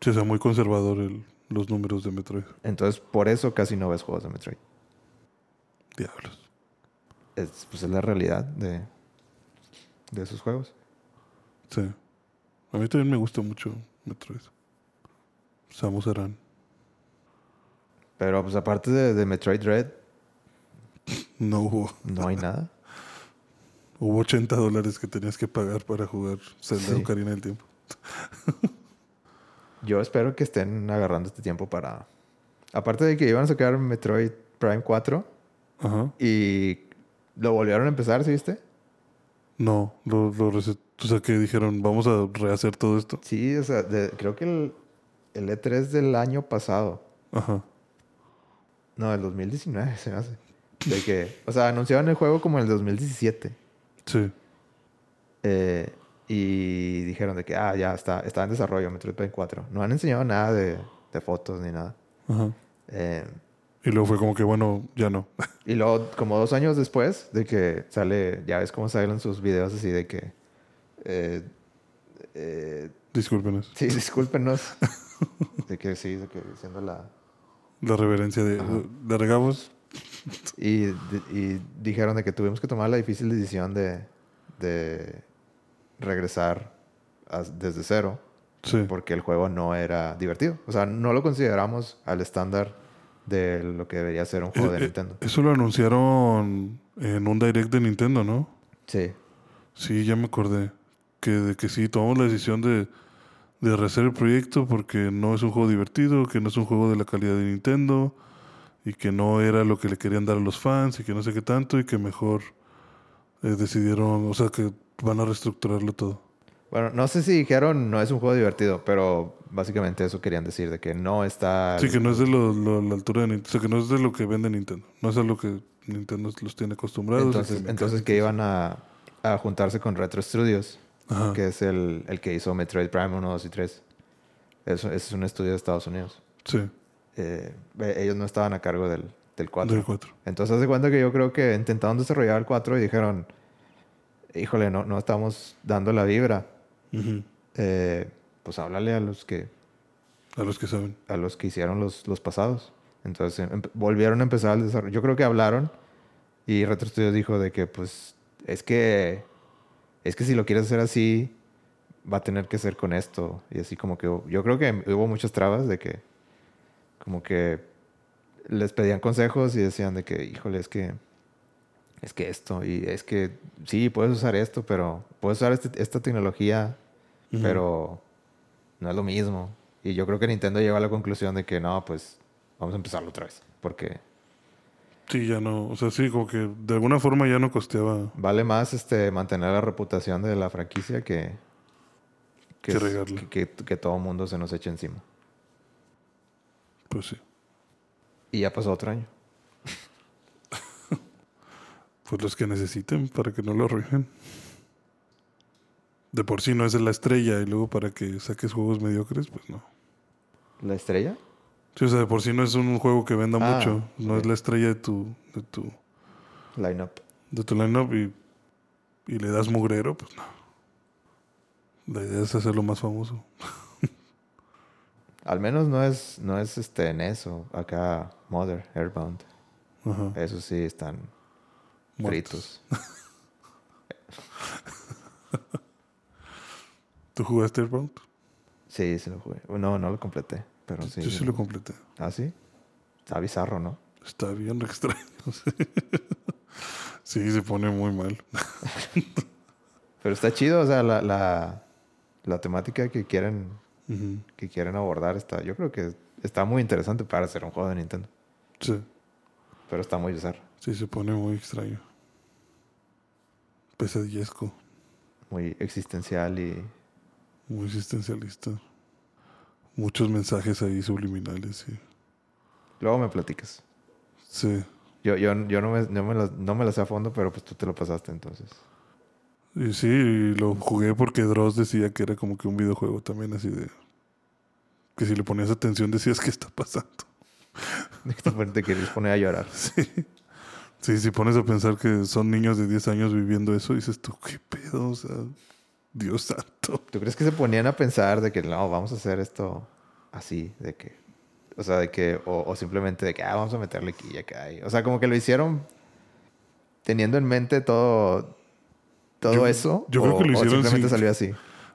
B: Sí, o sea, muy conservador el- los números de Metroid.
A: Entonces, por eso casi no ves juegos de Metroid.
B: Diablos.
A: Es, pues es la realidad de, de esos juegos.
B: Sí. A mí también me gusta mucho Metroid. Samus Aran.
A: Pero pues aparte de, de Metroid Red,
B: No hubo.
A: no hay nada. <laughs>
B: Hubo 80 dólares que tenías que pagar para jugar Zelda
A: Sí.
B: Ocarina del Tiempo. <laughs>
A: Yo espero que estén agarrando este tiempo para... Aparte de que iban a sacar Metroid Prime 4
B: Ajá.
A: y lo volvieron a empezar, ¿sí viste?
B: No, lo, lo O sea, que dijeron, vamos a rehacer todo esto.
A: Sí, o sea, de- creo que el, el E3 del año pasado,
B: Ajá.
A: no, del 2019 se me hace. De que, o sea, anunciaron el juego como en el 2017
B: Sí.
A: eh, y dijeron de que, ah, ya está, está en desarrollo Metroid Prime 4. No han enseñado nada de, de fotos ni nada.
B: Ajá.
A: Eh,
B: Y luego fue como que, bueno, ya no. <laughs>
A: Y luego, como dos años después de que sale, ya ves cómo salen sus videos así de que... eh, eh,
B: Discúlpenos.
A: sí, <laughs> discúlpenos. <laughs> de que sí, de que diciendo la...
B: La reverencia de...
A: Ajá.
B: ¿La regamos?
A: Y, y dijeron de que tuvimos que tomar la difícil decisión de, de regresar a- desde cero
B: Sí.
A: porque el juego no era divertido. O sea, no lo consideramos al estándar de lo que debería ser un juego
B: Eh,
A: de
B: eh,
A: Nintendo.
B: Eso lo anunciaron en un direct de Nintendo, ¿no?
A: Sí.
B: Sí, ya me acordé. Que de que sí, tomamos la decisión de, de rehacer el proyecto porque no es un juego divertido, que no es un juego de la calidad de Nintendo y que no era lo que le querían dar a los fans y que no sé qué tanto y que mejor eh, decidieron, o sea, que van a reestructurarlo todo.
A: Bueno, no sé si dijeron no es un juego divertido, pero básicamente eso querían decir, de que no está...
B: Sí, que no es de lo- lo- la altura de Nintendo, o sea, que no es de lo que vende Nintendo. No es a lo que Nintendo los tiene acostumbrados.
A: entonces,
B: que
A: entonces que iban a, a juntarse con Retro Studios,
B: Ajá.
A: que es el, el que hizo Metroid Prime 1, 2 y 3. Eso, ese es un estudio de Estados Unidos.
B: Sí,
A: Eh, eh, ellos no estaban a cargo del, del 4.
B: del 4.
A: Entonces, hace cuenta que yo creo que intentaron desarrollar el 4 y dijeron, híjole, no, no estamos dando la vibra.
B: Ujú.
A: Eh, pues háblale a los que
B: A los que saben.
A: a los que hicieron los, los pasados. Entonces em- volvieron a empezar el desarrollo. Yo creo que hablaron y Retro Studios dijo de que pues es que es que si lo quieres hacer así va a tener que ser con esto y así como que yo creo que hubo muchas trabas de que como que les pedían consejos y decían de que híjole es que es que esto y es que sí puedes usar esto pero puedes usar este- esta tecnología pero no es lo mismo. Y yo creo que Nintendo llegó a la conclusión de que no, pues vamos a empezarlo otra vez. Porque
B: Sí, ya no. O sea, sí, como que de alguna forma ya no costeaba
A: vale más este mantener la reputación de la franquicia que,
B: Que
A: que, que- que todo mundo se nos eche encima.
B: Pues sí.
A: Y ya pasó otro año. <laughs>
B: Pues los que necesiten para que no lo arruinen. De por sí no es la estrella y luego para que saques juegos mediocres, pues no.
A: ¿La estrella?
B: Sí, o sea, de por sí no es un juego que venda
A: Ah,
B: mucho. No es la estrella de tu, de tu,
A: Line-up.
B: de tu lineup y, y le das mugrero, pues no. La idea es hacerlo más famoso.
A: Al menos no es, no es este en eso. Acá, Mother, Airbound.
B: Ajá.
A: Eso sí están
B: Muertos.
A: fritos. <laughs>
B: ¿Tú jugaste Airbound?
A: Sí, sí lo jugué. No, no lo completé. Pero sí.
B: Yo sí lo completé.
A: ¿Ah, sí? Está bizarro, ¿no?
B: Está bien extraño. <laughs> sí, se pone muy mal. <laughs>
A: Pero está chido, o sea, la, la, la temática que quieren, que quieren abordar está, yo creo que está muy interesante para hacer un juego de Nintendo.
B: Sí,
A: Pero está muy bizarro,
B: sí, se pone muy extraño. Pesadillesco,
A: muy existencial y
B: muy existencialista. Muchos mensajes ahí subliminales. Y...
A: luego me platicas.
B: Sí,
A: Yo, yo, yo no, me, no, me lo, no me lo sé a fondo, pero pues tú te lo pasaste entonces.
B: y sí, lo jugué porque Dross decía que era como que un videojuego también así de... Que si le ponías atención decías qué está pasando. <laughs>
A: Te- quieres poner a llorar. <laughs>
B: Sí. Sí, si pones a pensar que son niños de 10 años viviendo eso, dices tú, ¿qué pedo? O sea, Dios santo.
A: ¿Tú crees que se ponían a pensar de que no, vamos a hacer esto así? De que, o sea, de que, o, o simplemente de que, ah, vamos a meterle aquí y acá. y- o sea, como que lo hicieron teniendo en mente todo, todo
B: Yo-
A: eso.
B: yo creo
A: o-
B: que lo hicieron
A: simplemente
B: sin-
A: salió así,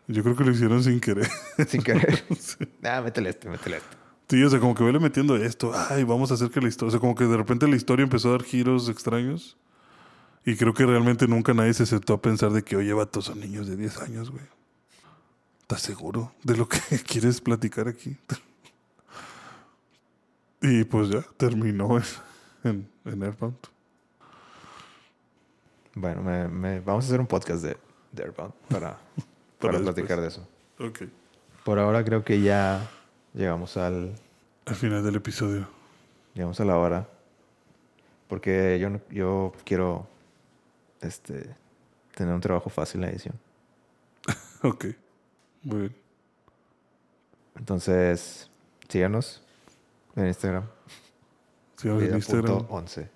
B: Yo creo que lo hicieron sin querer. <laughs>
A: sin querer. <laughs>
B: Sí.
A: ah, métele este, métele este.
B: Sí, o sea, como que vele metiendo esto. Ay, vamos a hacer que la historia. O sea, como que de repente la historia empezó a dar giros extraños. Y creo que realmente nunca nadie se sentó a pensar de que, oye, vatos son niños de 10 años, güey. ¿Estás seguro de lo que <laughs> quieres platicar aquí? y pues ya, terminó <laughs> en, en, Airbound.
A: Bueno, me, me- vamos a hacer un podcast de, de Airbound para, <laughs> para,
B: Para
A: platicar de eso.
B: Ok.
A: Por ahora creo que ya llegamos al,
B: Al final del episodio.
A: llegamos a la hora. Porque yo, yo quiero este, tener un trabajo fácil en la edición.
B: Ok. Muy bien.
A: Entonces, síganos en Instagram.
B: Síganos en Instagram,
A: Vida.11.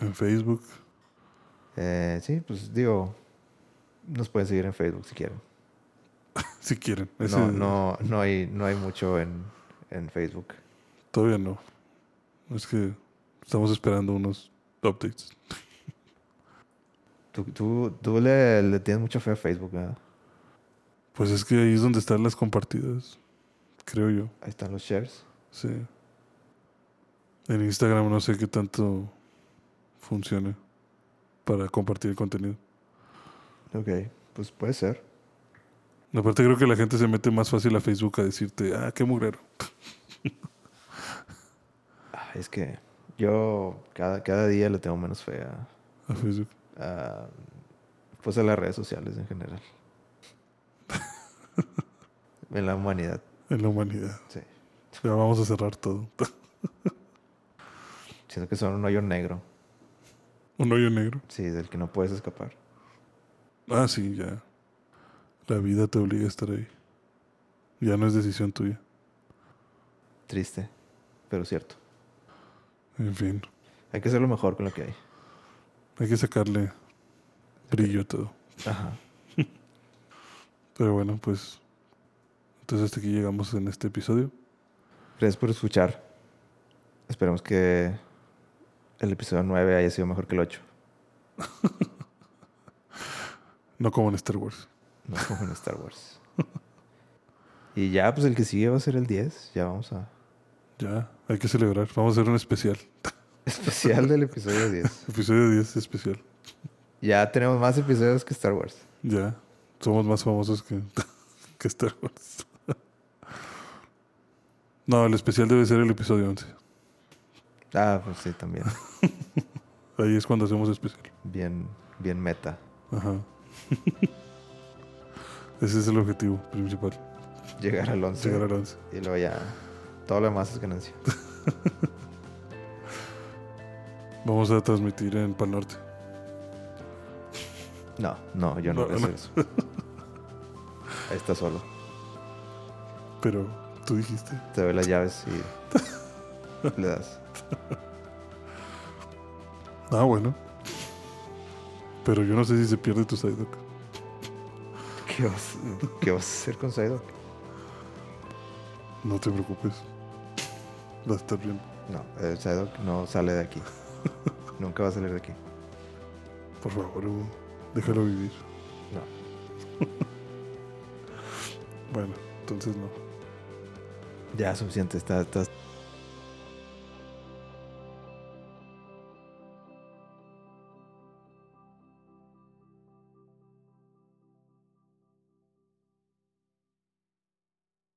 B: en Facebook.
A: Eh, sí, pues digo, nos pueden seguir en Facebook si quieren. <laughs>
B: Si quieren. Ese-
A: No, no, no, hay, no hay mucho en, en Facebook.
B: Todavía no. Es que estamos esperando unos updates.
A: Tú, tú, tú le, le tienes mucha fe a Facebook, ¿verdad?
B: Pues es que ahí es donde están las compartidas. Creo yo.
A: Ahí están los shares.
B: Sí. En Instagram no sé qué tanto funcione para compartir el contenido.
A: Ok, pues puede ser.
B: Aparte creo que la gente se mete más fácil a Facebook a decirte, ah, qué mugrero.
A: Ah, es que yo cada, cada día le tengo menos fe a,
B: A Facebook.
A: A, pues a las redes sociales en general. en la humanidad,
B: En la humanidad.
A: sí.
B: Ya vamos a cerrar todo.
A: Siento que son un hoyo negro,
B: Un hoyo negro.
A: sí, del que no puedes escapar.
B: Ah, sí, ya. La vida te obliga a estar ahí. Ya no es decisión tuya.
A: Triste, pero cierto.
B: En fin,
A: Hay que hacerlo mejor con lo que hay.
B: Hay que sacarle brillo a todo.
A: Ajá.
B: Pero bueno, pues entonces hasta aquí llegamos en este episodio.
A: Gracias por escuchar. Esperemos que el episodio 9 haya sido mejor que el 8. <laughs>
B: No como en Star Wars.
A: No como en Star Wars. Y ya, pues el que sigue va a ser el 10. Ya vamos a...
B: Ya, hay que celebrar. Vamos a hacer un especial.
A: Especial del episodio <laughs> 10.
B: Episodio 10 especial.
A: Ya tenemos más episodios que Star Wars.
B: Ya, somos más famosos que, <laughs> que Star Wars. No, el especial debe ser el episodio 11.
A: Ah, pues sí, también. <laughs>
B: Ahí es cuando hacemos especial.
A: Bien, bien meta.
B: Ajá. Ese es el objetivo principal.
A: Llegar al 11.
B: Llegar al 11.
A: Y luego ya... Todo lo demás es ganancia.
B: Vamos a transmitir en Pal Norte. <laughs>
A: No, no, yo no,
B: No,
A: voy a hacer
B: no.
A: eso. <laughs> Ahí está solo.
B: Pero tú dijiste.
A: Te doy las llaves y <laughs> le das.
B: Ah, bueno. Pero yo no sé si se pierde tu Psyduck.
A: ¿Qué vas, qué vas a hacer con Psyduck?
B: No te preocupes. Va a estar bien.
A: No, el Psyduck no sale de aquí. <laughs> Nunca va a salir de aquí.
B: Por favor, Hugo, déjalo vivir.
A: No. <laughs>
B: Bueno, entonces no.
A: Ya, suficiente. Está, está,